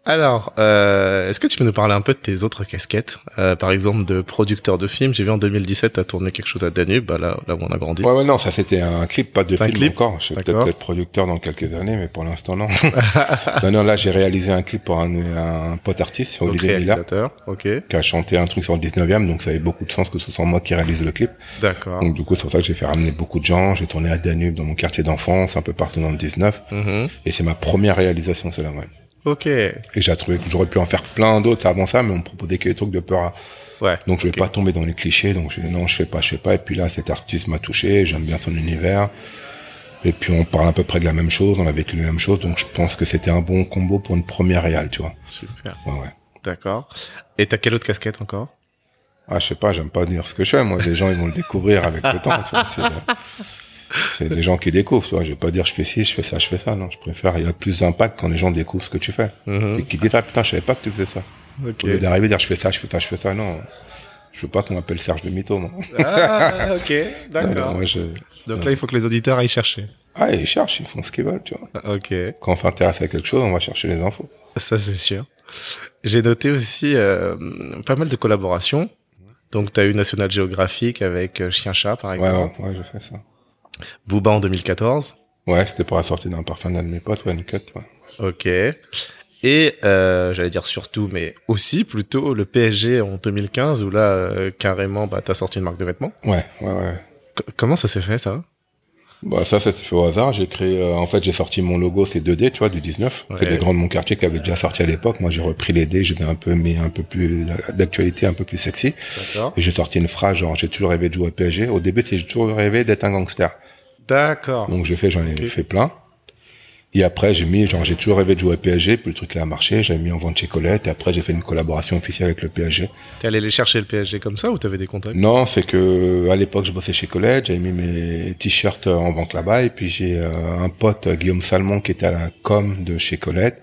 Alors, euh, est-ce que tu peux nous parler un peu de tes autres casquettes Euh, Par exemple, de producteur de films? J'ai vu en 2017, tu as tourné quelque chose à Danube, bah, là, là où on a grandi. Ouais, ouais, non, ça c'était un clip, pas de film clip? encore. Je vais peut-être être producteur dans quelques années, mais pour l'instant, non. non, non, là, j'ai réalisé un clip pour un, un pote artiste, Olivier Mila, réalisateur. Ok, qui a chanté un truc sur le 19e, donc ça avait beaucoup de sens que ce soit moi qui réalise le clip. d'accord. Donc, du coup, c'est pour ça que j'ai fait ramener beaucoup de gens. J'ai tourné à Danube, dans mon quartier d'enfance, un peu partout dans le 19. Mhm. Et c'est ma première réalisation, c'est la même. Ok, Et j'ai trouvé que j'aurais pu en faire plein d'autres avant ça, mais on me proposait que des trucs de peur. à- ouais. Donc je vais pas tomber dans les clichés, donc je non, je fais pas, je fais pas. Et puis là, cet artiste m'a touché, j'aime bien son univers. Et puis on parle à peu près de la même chose, on a vécu les mêmes choses, donc je pense que c'était un bon combo pour une première réal, tu vois. Super, Ouais, ouais. d'accord. Et t'as quelle autre casquette encore? Ah, je sais pas, j'aime pas dire ce que je fais. Moi, les gens, ils vont le découvrir avec le temps, tu vois. C'est, des gens qui découvrent, tu vois. Je vais pas dire je fais ci, je fais ça, je fais ça. Non, je préfère, il y a plus d'impact quand les gens découvrent ce que tu fais. Mhm. Et qui disent, ah putain, je savais pas que tu faisais ça. Ok. Au lieu d'arriver et dire je fais ça, je fais ça, je fais ça, non. Je veux pas qu'on m'appelle Serge de Mytho, moi. Ah, ok, d'accord. je... Donc là, il faut que les auditeurs aillent chercher. Ah, ils cherchent, ils font ce qu'ils veulent, tu vois. Ok, Quand on s'intéresse à quelque chose, on va chercher les infos. ça c'est sûr. J'ai noté aussi euh, pas mal de collaborations. Donc, tu as eu National Geographic avec euh, Chien Chat, par Ouais, exemple. ouais, ouais, je fais ça. Booba en 2014. Ouais, c'était pour la sortie d'un parfum d'un de mes potes, une cut, ouais. Ok. Et euh, j'allais dire surtout, mais aussi plutôt le PSG en 2015 où là euh, carrément bah t'as sorti une marque de vêtements. Ouais, ouais, ouais. C- comment ça s'est fait ça? Bah, ça, ça s'est fait au hasard. J'ai créé, euh, en fait, j'ai sorti mon logo, c'est 2D, tu vois, du 19. C'est Ouais. des grands de mon quartier qui avaient déjà sorti à l'époque. Moi, j'ai repris les dés, j'ai un peu mis un peu plus d'actualité, un peu plus sexy. D'accord. Et j'ai sorti une phrase, genre, j'ai toujours rêvé de jouer au PSG. Au début, c'est j'ai toujours rêvé d'être un gangster. D'accord. Donc, j'ai fait, j'en ai fait plein. Et après, j'ai mis, genre, j'ai toujours rêvé de jouer au PSG, puis le truc là a marché, j'avais mis en vente chez Colette, et après, j'ai fait une collaboration officielle avec le PSG. T'es allé les chercher le PSG comme ça ou t'avais des contacts? Non, c'est que à l'époque je bossais chez Colette, j'avais mis mes t-shirts en vente là-bas. Et puis j'ai euh, un pote Guillaume Salmon qui était à la com de chez Colette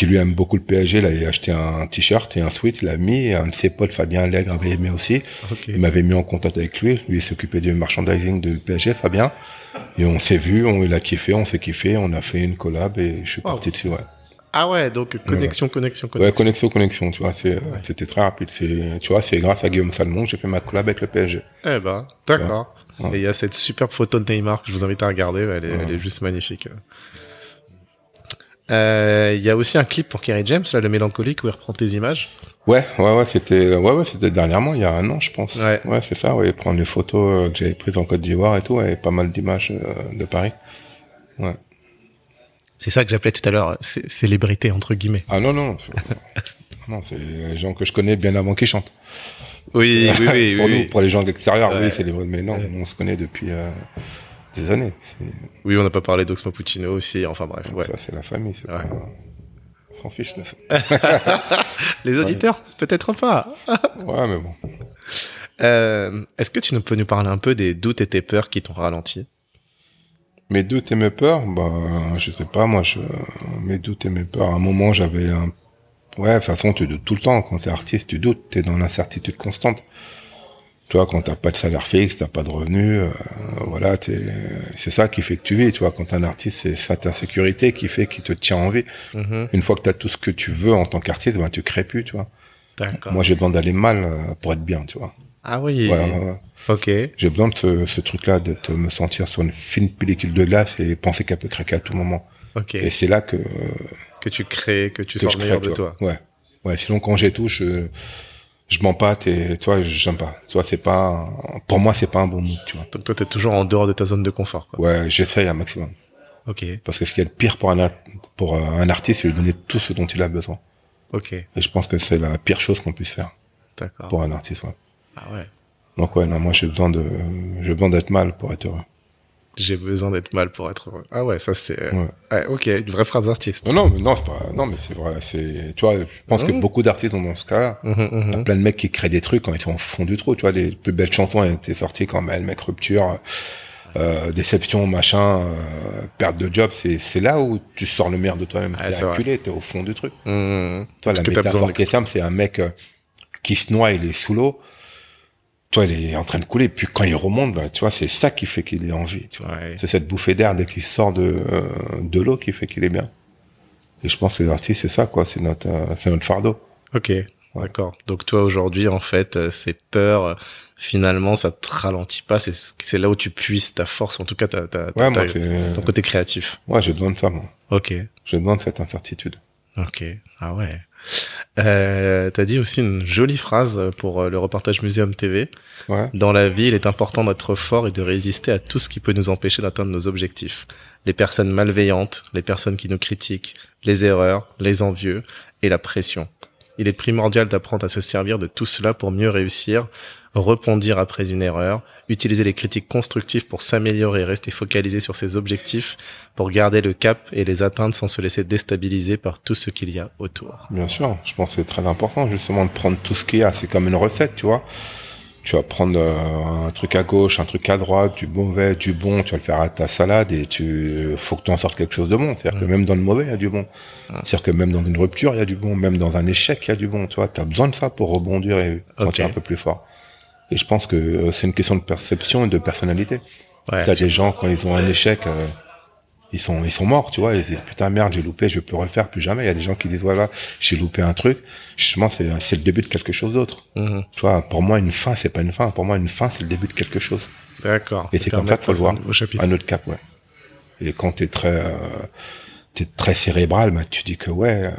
qui lui aime beaucoup le PSG, il avait acheté un t-shirt et un sweat, il l'a mis et un de ses potes Fabien Allègre avait aimé aussi. Il m'avait mis en contact avec lui, lui s'occupait du merchandising de PSG Fabien et on s'est vu, on il a kiffé, on s'est kiffé, on a fait une collab et je suis parti dessus ouais. Ah ouais, donc connexion, connexion, Ouais, connexion. connexion, connexion, tu vois, c'était très rapide. C'est, tu vois, c'est grâce à Guillaume Salmon que j'ai fait ma collab avec le PSG. Eh ben, d'accord. Ouais. Et il y a cette superbe photo de Neymar que je vous invite à regarder, elle est, elle est juste magnifique. Euh, Il y a aussi un clip pour Kerry James, là, le mélancolique, où il reprend tes images. Ouais, ouais, ouais, c'était, ouais, ouais, c'était dernièrement, il y a un an, je pense. Ouais. c'est ça, ouais, prendre les photos euh, que j'avais prises en Côte d'Ivoire et tout, ouais, pas mal d'images euh, de Paris. Ouais. C'est ça que j'appelais tout à l'heure, cé- célébrité, entre guillemets. Ah non, non, c'est- non, c'est les gens que je connais bien avant qu'ils chantent. Oui, oui, oui, pour oui, nous, oui. pour les gens de l'extérieur, Ouais. oui, c'est vrais, mais non, Ouais. on se connaît depuis euh, des années. Oui, on n'a pas parlé d'Oxmo Puccino aussi, enfin bref, ouais. Ça, c'est la famille, c'est Ouais. pas, on s'en fiche de ça. Les auditeurs, peut-être pas. ouais, mais bon. Euh, Est-ce que tu peux nous parler un peu des doutes et tes peurs qui t'ont ralenti? Mes doutes et mes peurs, bah, je sais pas, moi, je, mes doutes et mes peurs, à un moment, j'avais un, ouais, de toute façon, tu doutes tout le temps. Quand t'es artiste, tu doutes, t'es dans l'incertitude constante. Tu vois, quand t'as pas de salaire fixe, t'as pas de revenus, euh, voilà, c'est ça qui fait que tu vis. Tu vois, quand t'es un artiste, c'est cette insécurité qui fait qu'il te tient en vie. Mhm. Une fois que t'as tout ce que tu veux en tant qu'artiste, ben tu crées plus, tu vois. Moi, j'ai besoin d'aller mal euh, pour être bien, tu vois. Ah oui. Ouais, ouais, ouais. Ok. J'ai besoin de ce, ce truc-là, d'être me sentir sur une fine pellicule de glace et penser qu'elle peut craquer à tout moment. Ok. Et c'est là que, Que tu crées, que tu que sors meilleur de toi. Ouais. Ouais. Sinon, quand j'ai tout, je, je m'empâte et, toi, j'aime pas. Tu vois, c'est pas, pour moi, c'est pas un bon mood, tu vois. Donc toi, t'es toujours en dehors de ta zone de confort. Quoi. Ouais, j'essaye un maximum. Ok. Parce que ce qui est le pire pour un, pour euh, un artiste, c'est lui donner tout ce dont il a besoin. Ok. Et je pense que c'est la pire chose qu'on puisse faire D'accord. pour un artiste, ouais. Ah ouais. Donc ouais, non, moi, j'ai besoin de, j'ai besoin d'être mal pour être heureux. J'ai besoin d'être mal pour être heureux. Ah ouais, ça c'est. Ouais. Ouais, ok, une vraie phrase d'artiste. Non, non, c'est pas, non, mais c'est vrai, c'est, tu vois, je pense que Mhm. beaucoup d'artistes ont dans ce cas-là. Mhm, Il y a plein de mecs qui créent des trucs quand ils sont au fond du trou, tu vois, les plus belles chansons étaient sorties quand même, mec, rupture, euh, déception, machin, euh, perte de job, c'est, c'est là où tu sors le meilleur de toi-même. T'es acculé, t'es au fond du truc. Mhm. Toi, Parce la que métaphore qui est simple, c'est un mec euh, qui se noie, il est sous l'eau. Toi, il est en train de couler. Puis quand il remonte, bah, tu vois, c'est ça qui fait qu'il est en vie. Tu vois. Ouais. C'est cette bouffée d'air dès qu'il sort de euh, de l'eau qui fait qu'il est bien. Et je pense que les artistes, c'est ça, quoi. C'est notre euh, c'est notre fardeau. Ok, d'accord. Donc toi aujourd'hui, en fait, euh, ces peurs, finalement, ça te ralentit pas. C'est c'est là où tu puisses ta force, en tout cas, ta, ta, ta- Ouais, moi, ta- c'est ton côté créatif. ouais, j'ai besoin de ça, moi. Ok, J'ai besoin de cette incertitude. ok. Ah ouais. Euh, T'as dit aussi une jolie phrase pour euh, le reportage Muséum TV. Ouais. Dans la vie, il est important d'être fort et de résister à tout ce qui peut nous empêcher d'atteindre nos objectifs. Les personnes malveillantes, les personnes qui nous critiquent, les erreurs, les envieux et la pression. Il est primordial d'apprendre à se servir de tout cela pour mieux réussir, rebondir après une erreur, utiliser les critiques constructives pour s'améliorer rester focalisé sur ses objectifs, pour garder le cap et les atteindre sans se laisser déstabiliser par tout ce qu'il y a autour. Bien sûr, je pense que c'est très important justement de prendre tout ce qu'il y a. C'est comme une recette, tu vois. Tu vas prendre euh, un truc à gauche, un truc à droite, du mauvais, du bon, tu vas le faire à ta salade et tu faut que tu en sortes quelque chose de bon. C'est-à-dire que même dans le mauvais, il y a du bon. C'est-à-dire que même dans une rupture, il y a du bon. Même dans un échec, il y a du bon. Tu vois, as besoin de ça pour rebondir et se sentir un peu plus fort. Et je pense que euh, c'est une question de perception et de personnalité. Ouais. T'as des gens, quand ils ont un échec, euh, ils sont ils sont morts, tu vois. Ils disent putain merde, j'ai loupé, je plus refaire plus jamais. Il y a des gens qui disent voilà, j'ai loupé un truc. Justement, c'est c'est le début de quelque chose d'autre. Mhm. Tu vois, pour moi, une fin, c'est pas une fin. Pour moi, une fin, c'est le début de quelque chose. D'accord. Et c'est comme ça qu'il faut le voir. Un autre cap, ouais. Et quand t'es très euh, t'es très cérébral, bah, tu dis que ouais, euh,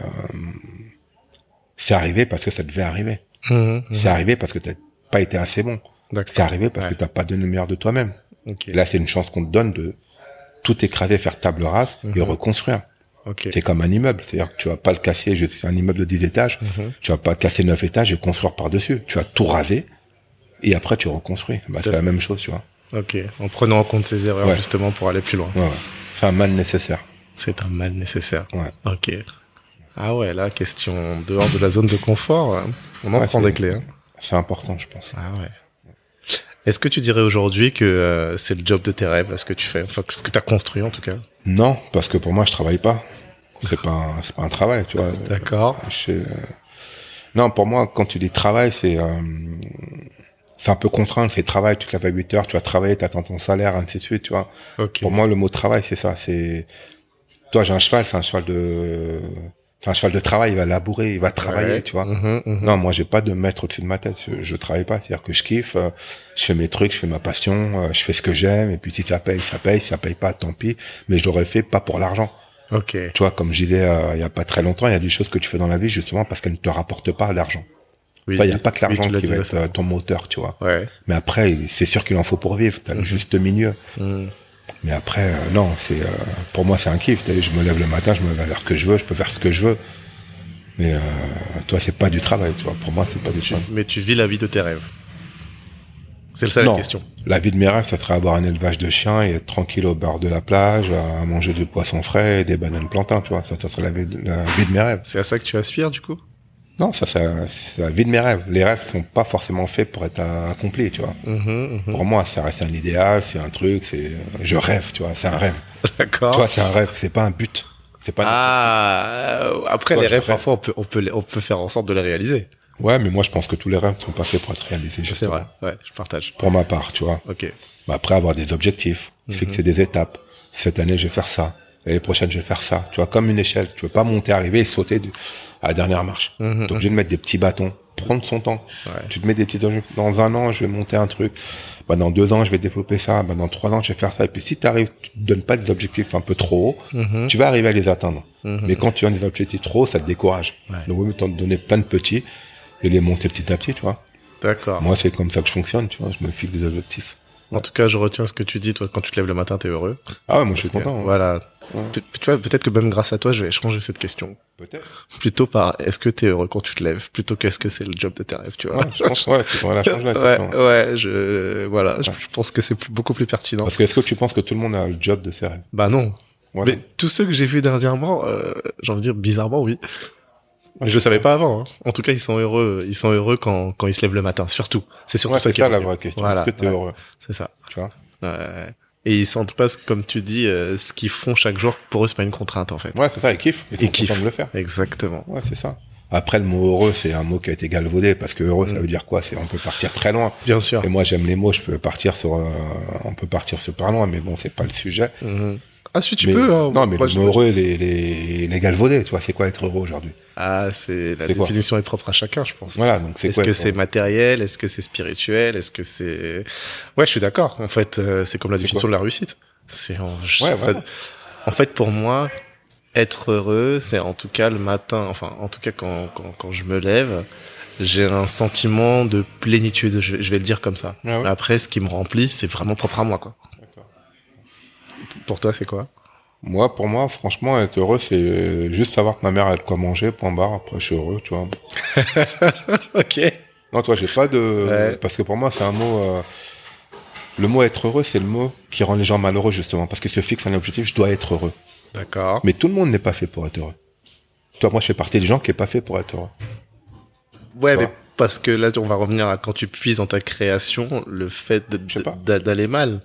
c'est arrivé parce que ça devait arriver. Mhm, mhm. C'est arrivé parce que t'as pas été assez bon. C'est arrivé parce Ouais. que t'as pas donné le meilleur de toi-même. Ok. Et là, c'est une chance qu'on te donne de tout écraser, faire table rase et Mhm. reconstruire. Ok. C'est comme un immeuble. C'est-à-dire que tu vas pas le casser, je suis un immeuble de 10 étages, Mhm. tu vas pas casser 9 étages et construire par-dessus. Tu vas tout raser et après tu reconstruis. Bah, c'est la même chose, tu vois. Ok. En prenant en compte ses erreurs Ouais. justement pour aller plus loin. Ouais, ouais. C'est un mal nécessaire. C'est un mal nécessaire. Ouais. Ok. Ah ouais, là, question dehors de la zone de confort, hein. on en prend des clés. Hein. C'est important, je pense. Ah ouais. Est-ce que tu dirais aujourd'hui que euh, c'est le job de tes rêves, là, ce que tu fais, enfin ce que tu as construit en tout cas? Non, parce que pour moi, je travaille pas. C'est pas, un- c'est pas un travail, tu vois. D'accord. Je- euh, Non, pour moi, quand tu dis travail, c'est euh, c'est un peu contraint. C'est travail, tu te lèves à 8 heures, tu vas travailler, t'attends ton salaire, ainsi de suite, tu vois. Ok. Pour moi, le mot travail, c'est ça. C'est toi, j'ai un cheval, c'est un cheval de, c'est un cheval de travail. Il va labourer, il va travailler, Ouais. tu vois. Mhm, mhm. Non, moi, j'ai pas de maître au-dessus de ma tête. Je, je travaille pas. C'est-à-dire que je kiffe, euh, je fais mes trucs, je fais ma passion, euh, je fais ce que j'aime. Et puis si ça paye, ça paye. Si ça paye pas, tant pis. Mais je l'aurais fait pas pour l'argent. Ok. Tu vois, comme je disais euh, il y a pas très longtemps, il y a des choses que tu fais dans la vie justement parce qu'elles ne te rapportent pas l'argent. Oui. Il y a pas que l'argent qui va être ton moteur, tu vois. Ouais. Mais après, c'est sûr qu'il en faut pour vivre. T'as le juste milieu. Mais après, euh, non, c'est euh, pour moi c'est un kiff. Je me lève le matin, je me lève à l'heure que je veux, je peux faire ce que je veux. Mais euh, toi, c'est pas du travail, tu vois. Pour moi, c'est pas du Tu- travail. mais tu vis la vie de tes rêves. C'est ça la question. La vie de mes rêves, ça serait avoir un élevage de chiens et être tranquille au bord de la plage, à manger du poisson frais et des bananes plantains, tu vois. Ça, ça serait la vie, de, la vie de mes rêves. C'est à ça que tu aspires du coup? Non, ça, ça c'est la vie de mes rêves. Les rêves sont pas forcément faits pour être accomplis, tu vois. Mhm, mhm. Pour moi, ça reste un idéal, c'est un truc, c'est, je rêve, tu vois, c'est un rêve. D'accord. Tu vois, c'est un rêve, c'est pas un but. C'est pas Ah, euh, après les rêves rêve. parfois on peut on peut on peut faire en sorte de les réaliser. Ouais, mais moi, je pense que tous les rêves ne sont pas faits pour être réalisés, C'est vrai, ouais, je partage. Pour ma part, tu vois. Ok. Mais après, avoir des objectifs, Mhm. fixer des étapes. Cette année, je vais faire ça. L'année prochaine, je vais faire ça. Tu vois, comme une échelle. Tu veux pas monter, arriver et sauter du- à la dernière marche. Mhm. T'es obligé de mettre des petits bâtons. Prendre son temps. Ouais. Tu te mets des petits objectifs. Dans un an, je vais monter un truc. Bah, dans deux ans, je vais développer ça. Bah, dans trois ans, je vais faire ça. Et puis, si tu arrives, tu te donnes pas des objectifs un peu trop hauts, Mhm. tu vas arriver à les atteindre. Mais quand tu as des objectifs trop hauts, ça te décourage. Ouais. Donc, vaut mieux t'en donner plein de petits et les monter petit à petit, tu vois. D'accord. Moi, c'est comme ça que je fonctionne, tu vois. Je me fixe des objectifs. En tout cas, je retiens ce que tu dis, toi, quand tu te lèves le matin, t'es heureux. Ah ouais, moi, je suis que, content. hein. Voilà. Ouais. Tu vois, peut-être que même grâce à toi, je vais changer cette question. Peut-être. Plutôt par est-ce que t'es heureux quand tu te lèves, plutôt qu'est-ce que c'est le job de tes rêves, tu vois? Ouais, je pense, ouais, tu la changer ouais, je, voilà, je, je pense que c'est plus- beaucoup plus pertinent. Parce que est-ce que tu penses que tout le monde a le job de ses rêves? Bah non. Mais tous ceux que j'ai vus dernièrement, euh, j'ai envie de dire bizarrement, oui. Mais je le savais pas avant. hein. En tout cas, ils sont heureux. Ils sont heureux quand, quand ils se lèvent le matin, surtout. C'est surtout Ouais, ça qui ça est la vraie question. Voilà, Est-ce que tu es ouais. heureux? C'est ça. Tu vois? Ouais. Et ils sentent pas, comme tu dis, euh, ce qu'ils font chaque jour. Pour eux, c'est pas une contrainte, en fait. Ouais, c'est ça, ils kiffent. Ils sont Ils kiffent. de le faire. Exactement. Ouais, c'est ça. Après, le mot heureux, c'est un mot qui a été galvaudé parce que heureux, ça Mm. veut dire quoi? C'est on peut partir très loin. Bien sûr. Et moi, j'aime les mots. Je peux partir sur, euh, on peut partir super loin, mais bon, c'est pas le sujet. Mhm. Ah, si tu Mais- peux. Hein. Non, mais Moi, le je- mot heureux, les, les, les galvaudés, tu vois, c'est quoi être heureux aujourd'hui? Ah, c'est la définition est propre à chacun, je pense. Voilà, donc c'est Est-ce que c'est matériel? Est-ce que c'est spirituel? Est-ce que c'est Ouais, je suis d'accord. En fait, euh, c'est comme la définition de la réussite. C'est en... Ouais, ça- en fait pour moi, être heureux, c'est en tout cas le matin. Enfin, en tout cas quand quand, quand je me lève, j'ai un sentiment de plénitude. Je, vais- je vais le dire comme ça. Ah ouais? Après, ce qui me remplit, c'est vraiment propre à moi, quoi. Pour toi, c'est quoi? Moi, pour moi, franchement, être heureux, c'est juste savoir que ma mère a de quoi manger, point barre. Après, je suis heureux, tu vois. Ok. Non, toi, j'ai pas de... Ouais. Parce que pour moi, c'est un mot... euh, Le mot être heureux, c'est le mot qui rend les gens malheureux, justement. Parce qu'ils se fixent un objectif, je dois être heureux. D'accord. Mais tout le monde n'est pas fait pour être heureux. Toi, moi, je fais partie des gens qui est pas fait pour être heureux. Ouais, mais parce que là, on va revenir à quand tu puises dans ta création, le fait d'aller mal.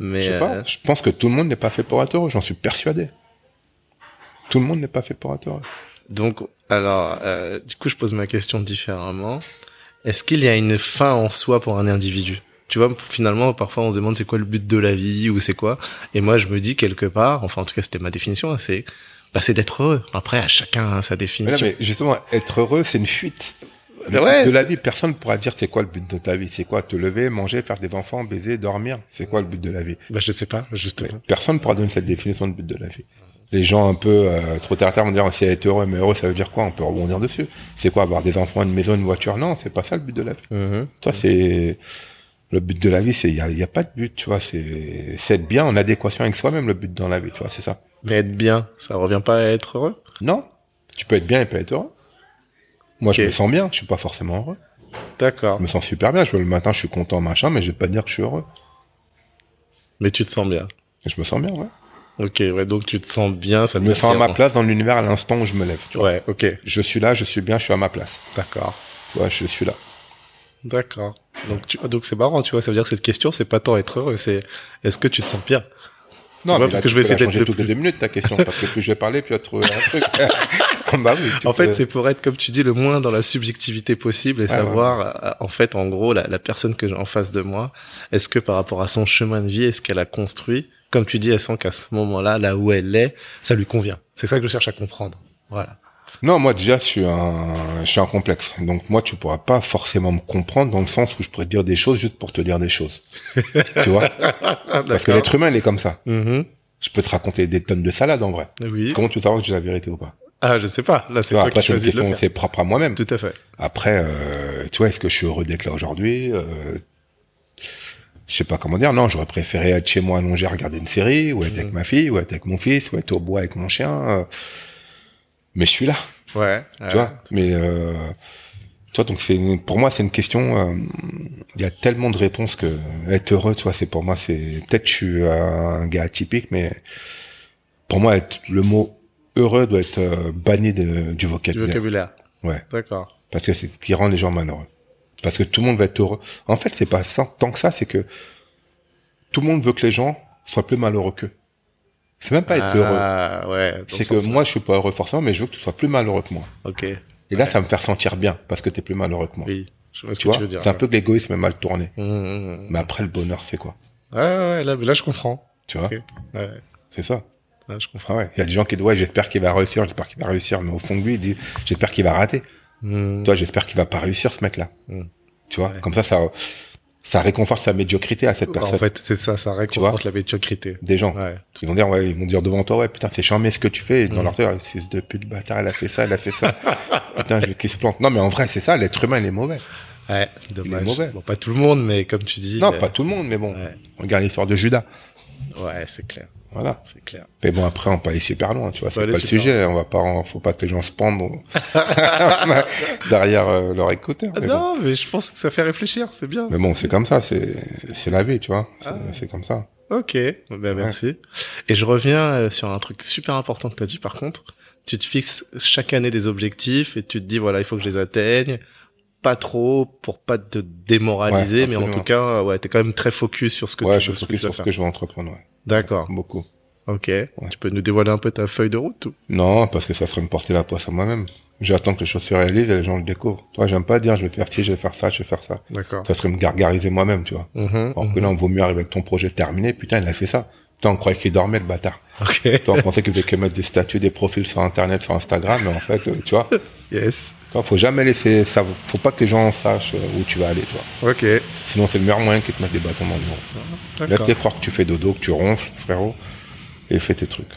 Mais Je sais euh, pas. Je pense que tout le monde n'est pas fait pour être heureux. J'en suis persuadé. Tout le monde n'est pas fait pour être heureux. donc, alors, euh, du coup, je pose ma question différemment. Est-ce qu'il y a une fin en soi pour un individu? Tu vois, finalement, parfois, on se demande c'est quoi le but de la vie ou c'est quoi? Et moi, je me dis quelque part, enfin, en tout cas, c'était ma définition, hein, c'est bah, c'est d'être heureux. Après, à chacun sa Mais, définition. mais justement, être heureux, c'est une fuite. Ouais. de la vie, personne ne pourra dire c'est quoi le but de ta vie? C'est quoi Te lever, manger, faire des enfants, baiser, dormir? C'est quoi le but de la vie? Bah, je sais pas, justement. Mais Personne ne pourra donner cette définition de but de la vie. Les gens un peu euh, trop terre à terre vont dire c'est être heureux, mais heureux ça veut dire quoi? On peut rebondir dessus. C'est quoi avoir des enfants, une maison, une voiture? Non, c'est pas ça le but de la vie. Toi, c'est le but de la vie, c'est il y a, y a pas de but, tu vois. C'est c'est être bien en adéquation avec soi-même le but dans la vie, tu vois. C'est ça. Mais être bien, ça revient pas à être heureux? Non, tu peux être bien et pas être heureux. Moi, je me sens bien, je suis pas forcément heureux. D'accord. Je me sens super bien. Je le matin, je suis content, machin, mais je vais pas te dire que je suis heureux. Mais tu te sens bien. Je me sens bien, ouais. Ok, ouais, donc tu te sens bien, ça veut me sens à ma place dans l'univers à l'instant où je me lève. Tu vois. Ouais, ok, Je suis là, je suis bien, je suis à ma place. d'accord. Tu vois, je suis là. D'accord. Donc, tu... donc c'est marrant, tu vois, ça veut dire que cette question, c'est pas tant être heureux, c'est est-ce que tu te sens bien? Non, vois, mais parce là, que je vais essayer d'être changer le toutes les plus- deux minutes ta question, parce que plus je vais parler, plus tu vas trouver un truc. bah oui. En peux- fait, c'est pour être, comme tu dis, le moins dans la subjectivité possible et savoir, euh, en fait, en gros, la, la personne que j'ai en face de moi, est-ce que par rapport à son chemin de vie, est-ce qu'elle a construit, comme tu dis, elle sent qu'à ce moment-là, là où elle est, ça lui convient. C'est ça que je cherche à comprendre. Voilà. Non, moi déjà, je suis un, je suis un complexe. Donc moi, tu pourras pas forcément me comprendre dans le sens où je pourrais te dire des choses juste pour te dire des choses. tu vois? Parce que l'être humain, il est comme ça. Mhm. Je peux te raconter des tonnes de salades en vrai. Oui. Comment tu savoir que j'ai la vérité ou pas? Ah, je sais pas. Là, c'est toi Après, qui une choisis question, c'est propre à moi-même. Tout à fait. Après, euh, tu vois, est-ce que je suis heureux d'être là aujourd'hui euh, Je sais pas comment dire. Non, j'aurais préféré être chez moi allongé à regarder une série, ou être avec ma fille, ou être avec mon fils, ou être au bois avec mon chien. euh. Mais je suis là, Ouais. tu vois. Mais euh, tu vois, donc c'est pour moi c'est une question. euh, Il y a tellement de réponses que être heureux, tu vois, c'est pour moi c'est peut-être je suis un gars atypique, mais pour moi être, le mot heureux doit être euh, banni de- du Du vocabulaire. vocabulaire. Ouais. D'accord. Parce que c'est ce qui rend les gens malheureux. Parce que tout le monde va être heureux. En fait, c'est pas ça, tant que ça, c'est que tout le monde veut que les gens soient plus malheureux qu'eux. C'est même pas être heureux. Ah, ouais. dans C'est ce que moi, je suis pas heureux forcément, mais je veux que tu sois plus malheureux que moi. Ok. Et là, ça me fait sentir bien parce que t'es plus malheureux que moi. Oui, je vois ce tu que vois, tu veux dire. c'est un peu que l'égoïsme est mal tourné. Mmh, mmh, mmh. Mais après, le bonheur, c'est quoi? Ouais, ouais, ouais, là, là, je comprends. Tu vois? Ok. Ouais, C'est ça. Je comprends. Ah ouais. Il y a des gens qui disent, ouais, j'espère qu'il va réussir, j'espère qu'il va réussir. Mais au fond de lui, il dit, j'espère qu'il va rater. Mmh. Toi, j'espère qu'il va pas réussir, ce mec-là. Mm. Tu vois Ouais. Comme ça, ça, ça réconforte sa médiocrité à cette personne. En fait, c'est ça, ça réconforte la médiocrité. Des gens. Ouais. Ils vont dire, ouais, ils vont dire devant toi, ouais, putain, c'est charmé ce que tu fais. Et dans Mm. leur tête, ah, de pute, bâtard, elle a fait ça, elle a fait ça. putain, je veux qu'il se plante. Non, mais en vrai, c'est ça, l'être humain, il est mauvais. Ouais, dommage. mauvais. Bon, pas tout le monde, mais comme tu dis. Non, euh, pas tout le monde, mais bon. Regarde l'histoire de Judas. Ouais c'est clair. Voilà. C'est clair. Mais bon, après, on peut aller super loin, tu vois. C'est pas le sujet. On va pas, en- faut pas que les gens se pendent derrière euh, leur écouteur. Mais bon. non, mais je pense que ça fait réfléchir, c'est bien. Mais bon, c'est comme ça, c'est, c'est la vie, tu vois. C'est, Ah. comme ça. Ok, ben merci. Et je reviens euh, sur un truc super important que tu as dit par contre. Tu te fixes chaque année des objectifs et tu te dis voilà, il faut que je les atteigne. Pas trop pour pas te démoraliser, Ouais, mais en tout cas, ouais, t'es quand même très focus sur ce que ouais, tu je veux, suis ce que focus sur ce que je veux entreprendre, ouais. D'accord. Beaucoup. Ok. Tu peux nous dévoiler un peu ta feuille de route ou? Non, parce que ça ferait me porter la poisse à moi-même. J'attends que les choses se réalisent et les gens le découvrent. Toi, j'aime pas dire je vais faire ci, je vais faire ça, je vais faire ça. D'accord. Ça serait me gargariser moi-même, tu vois. Mhm, Alors que là, on vaut mieux arriver avec ton projet terminé. Putain, il a fait ça. Toi, on croyait qu'il dormait, le bâtard. Ok. Toi, on pensait qu'il faisait que mettre des statuts, des profils sur Internet, sur Instagram, mais en fait, euh, tu vois, Yes. Faut jamais laisser ça. Faut pas que les gens sachent euh, où tu vas aller, toi. Ok. Sinon, c'est le meilleur moyen qu'ils te mettent des bâtons dans les roues. D'accord. Laisse-les croire que tu fais dodo, que tu ronfles, frérot, et fais tes trucs.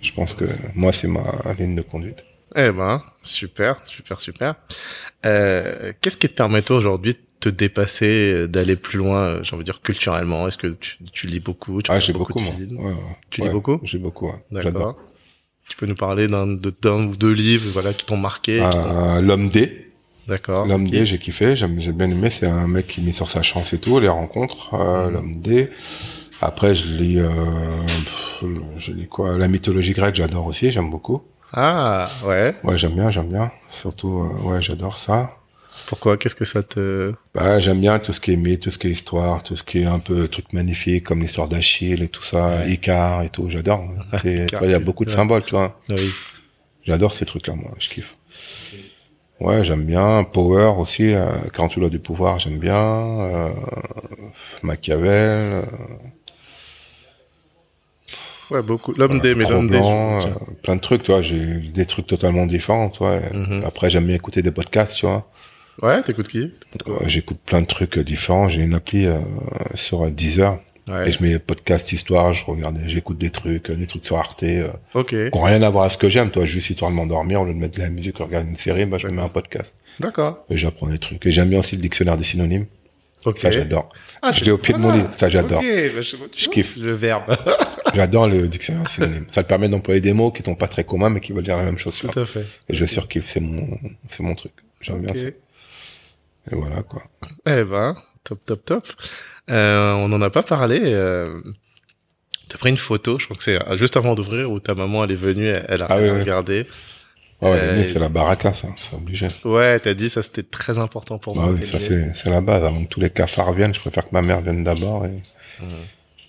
Je pense que moi, c'est ma ligne de conduite. Eh ben, super, super, super. Euh, Qu'est-ce qui te permet toi aujourd'hui de te dépasser, euh, d'aller plus loin, euh, j'ai envie de dire culturellement? Est-ce que tu, tu lis beaucoup tu Ah, j'ai beaucoup, de moi. films? Ouais, ouais. Tu Ouais, lis beaucoup? J'ai beaucoup. D'accord. Tu peux nous parler d'un de- d'un ou deux livres, voilà, qui t'ont marqué. Euh, L'homme D. D'accord. L'homme. D, j'ai kiffé, j'aime- j'ai bien aimé. C'est un mec qui met sur sa chance et tout, les rencontres. Euh, Mhm. L'homme D. Après, je lis, euh, pff, je lis quoi La mythologie grecque, j'adore aussi, j'aime beaucoup. Ah, ouais. Ouais, j'aime bien, j'aime bien. Surtout, euh, ouais, j'adore ça. Pourquoi? Qu'est-ce que ça te... Bah, j'aime bien tout ce qui est mythe, tout ce qui est histoire, tout ce qui est un peu truc magnifique, comme l'histoire d'Achille et tout ça, Ouais. Icar et tout, j'adore. Il y a beaucoup de ouais. symboles, tu vois. Ah Oui. J'adore ces trucs-là, moi, je kiffe. Ouais, j'aime bien. Power aussi, euh, 48 lois du pouvoir, j'aime bien. Euh, Machiavel, euh, Ouais, beaucoup. L'homme des, mais l'homme des. Je- euh, plein de trucs, tu vois. J'ai des trucs totalement différents, tu vois. Mhm. Après, j'aime bien écouter des podcasts, tu vois. Ouais, t'écoutes qui? Euh, J'écoute plein de trucs euh, différents. J'ai une appli euh, sur Deezer. Ouais. Et je mets podcast histoire, je regarde, j'écoute des trucs, des trucs sur Arte, Ok. qui ont rien à voir avec ce que j'aime, toi, juste histoire de m'endormir, au lieu de mettre de la musique, regarder une série, bah, je me mets un podcast. D'accord. Et j'apprends des trucs. Et j'aime bien aussi le dictionnaire des synonymes. Ok. Ça, j'adore. Ah, je l'ai au pied de mon lit. Ça, j'adore. Bah, je, Je kiffe. Le verbe. J'adore le dictionnaire des synonymes. Ça te permet d'employer des mots qui sont pas très communs, mais qui veulent dire la même chose. Tout à fait. Et je surkiffe, c'est mon, c'est mon truc. J'aime bien ça. Et voilà, quoi. Eh ben, top, top, top. Euh, on n'en a pas parlé. Euh... T'as pris une photo, je crois que c'est euh, juste avant d'ouvrir où ta maman elle est venue, elle, elle a Ah oui, regardé. Ah ouais, Euh, mais c'est la baraka, ça. C'est obligé. Ouais, t'as dit ça c'était très important pour Ah moi. oui, ça, c'est, la base. Avant que tous les cafards viennent, je préfère que ma mère vienne d'abord et,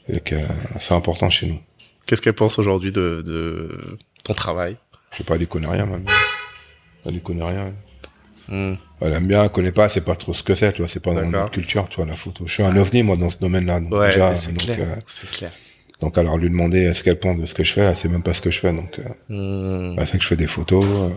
et que c'est important chez nous. Qu'est-ce qu'elle pense aujourd'hui de, de ton travail? Je sais pas, elle y connaît rien, ma mère. Elle y connaît rien. Elle aime bien, elle connaît pas, c'est pas trop ce que c'est, tu vois, c'est pas dans notre culture, tu vois, la photo. Je suis un ovni, moi, dans ce domaine-là. Ouais, déjà, c'est donc, clair. euh, C'est clair. donc, alors, lui demander ce qu'elle pense de ce que je fais, elle sait même pas ce que je fais, donc, euh, Hmm. elle sait que je fais des photos, euh,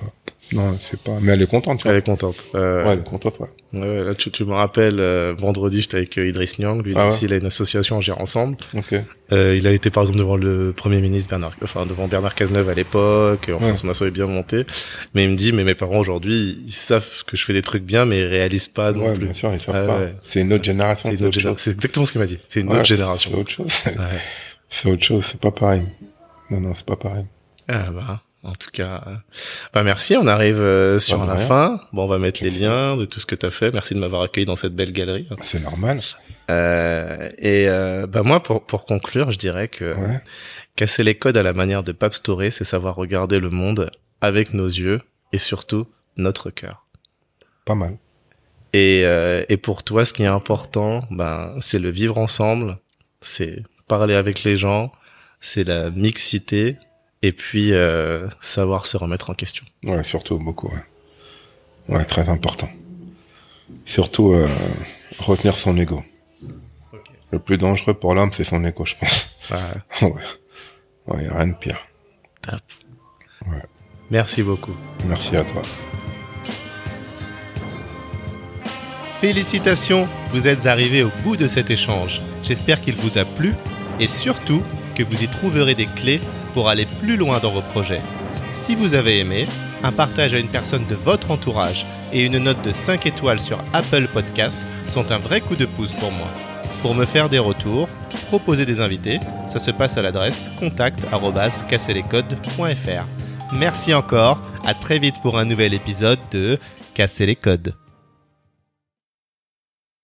non, c'est pas, mais elle est contente, tu vois. Elle est contente. Euh, Ouais, elle est contente, ouais. ouais, là, tu, tu me rappelles, euh, vendredi, j'étais avec euh, Idriss Niang. Lui Ah ouais. aussi, il a une association, on gère ensemble. Ok. Euh, il a été par exemple devant le premier ministre Bernard, enfin devant Bernard Cazeneuve à l'époque. Enfin, Ouais. son assaut est bien monté. Mais il me dit, mais mes parents aujourd'hui, ils savent que je fais des trucs bien, mais ils réalisent pas non Ouais, plus. bien sûr, ils savent Ouais, pas. ouais. C'est une autre génération, C'est c'est une autre autre géné- chose. C'est exactement ce qu'il m'a dit. C'est une Ouais, autre C'est génération. autre chose. Ouais. C'est autre chose, c'est pas pareil. Non, non, c'est pas pareil. Ah bah, en tout cas, bah merci. On arrive euh, sur Bah, la fin. Bon, on va mettre les liens de tout ce que tu as fait. Merci de m'avoir accueilli dans cette belle galerie. C'est normal. Euh, et euh, bah moi, pour pour conclure, je dirais que Ouais. Casser les codes à la manière de Pape Storé, c'est savoir regarder le monde avec nos yeux et surtout notre cœur. Pas mal. Et, euh, et pour toi, ce qui est important, ben, c'est le vivre ensemble, c'est parler avec les gens, c'est la mixité et puis euh, savoir se remettre en question. Ouais, surtout beaucoup, ouais. Ouais, très important. Surtout euh, retenir son ego. Le plus dangereux pour l'homme, c'est son ego, je pense. Ouais. ouais. y a rien de pire. Top. Ouais. Merci beaucoup. Merci à toi. Félicitations, vous êtes arrivé au bout de cet échange. J'espère qu'il vous a plu et surtout que vous y trouverez des clés pour aller plus loin dans vos projets. Si vous avez aimé, un partage à une personne de votre entourage et une note de 5 étoiles sur Apple Podcast sont un vrai coup de pouce pour moi. Pour me faire des retours, proposer des invités, ça se passe à l'adresse contact@casserlescodes.fr. Merci encore, à très vite pour un nouvel épisode de Casser les codes.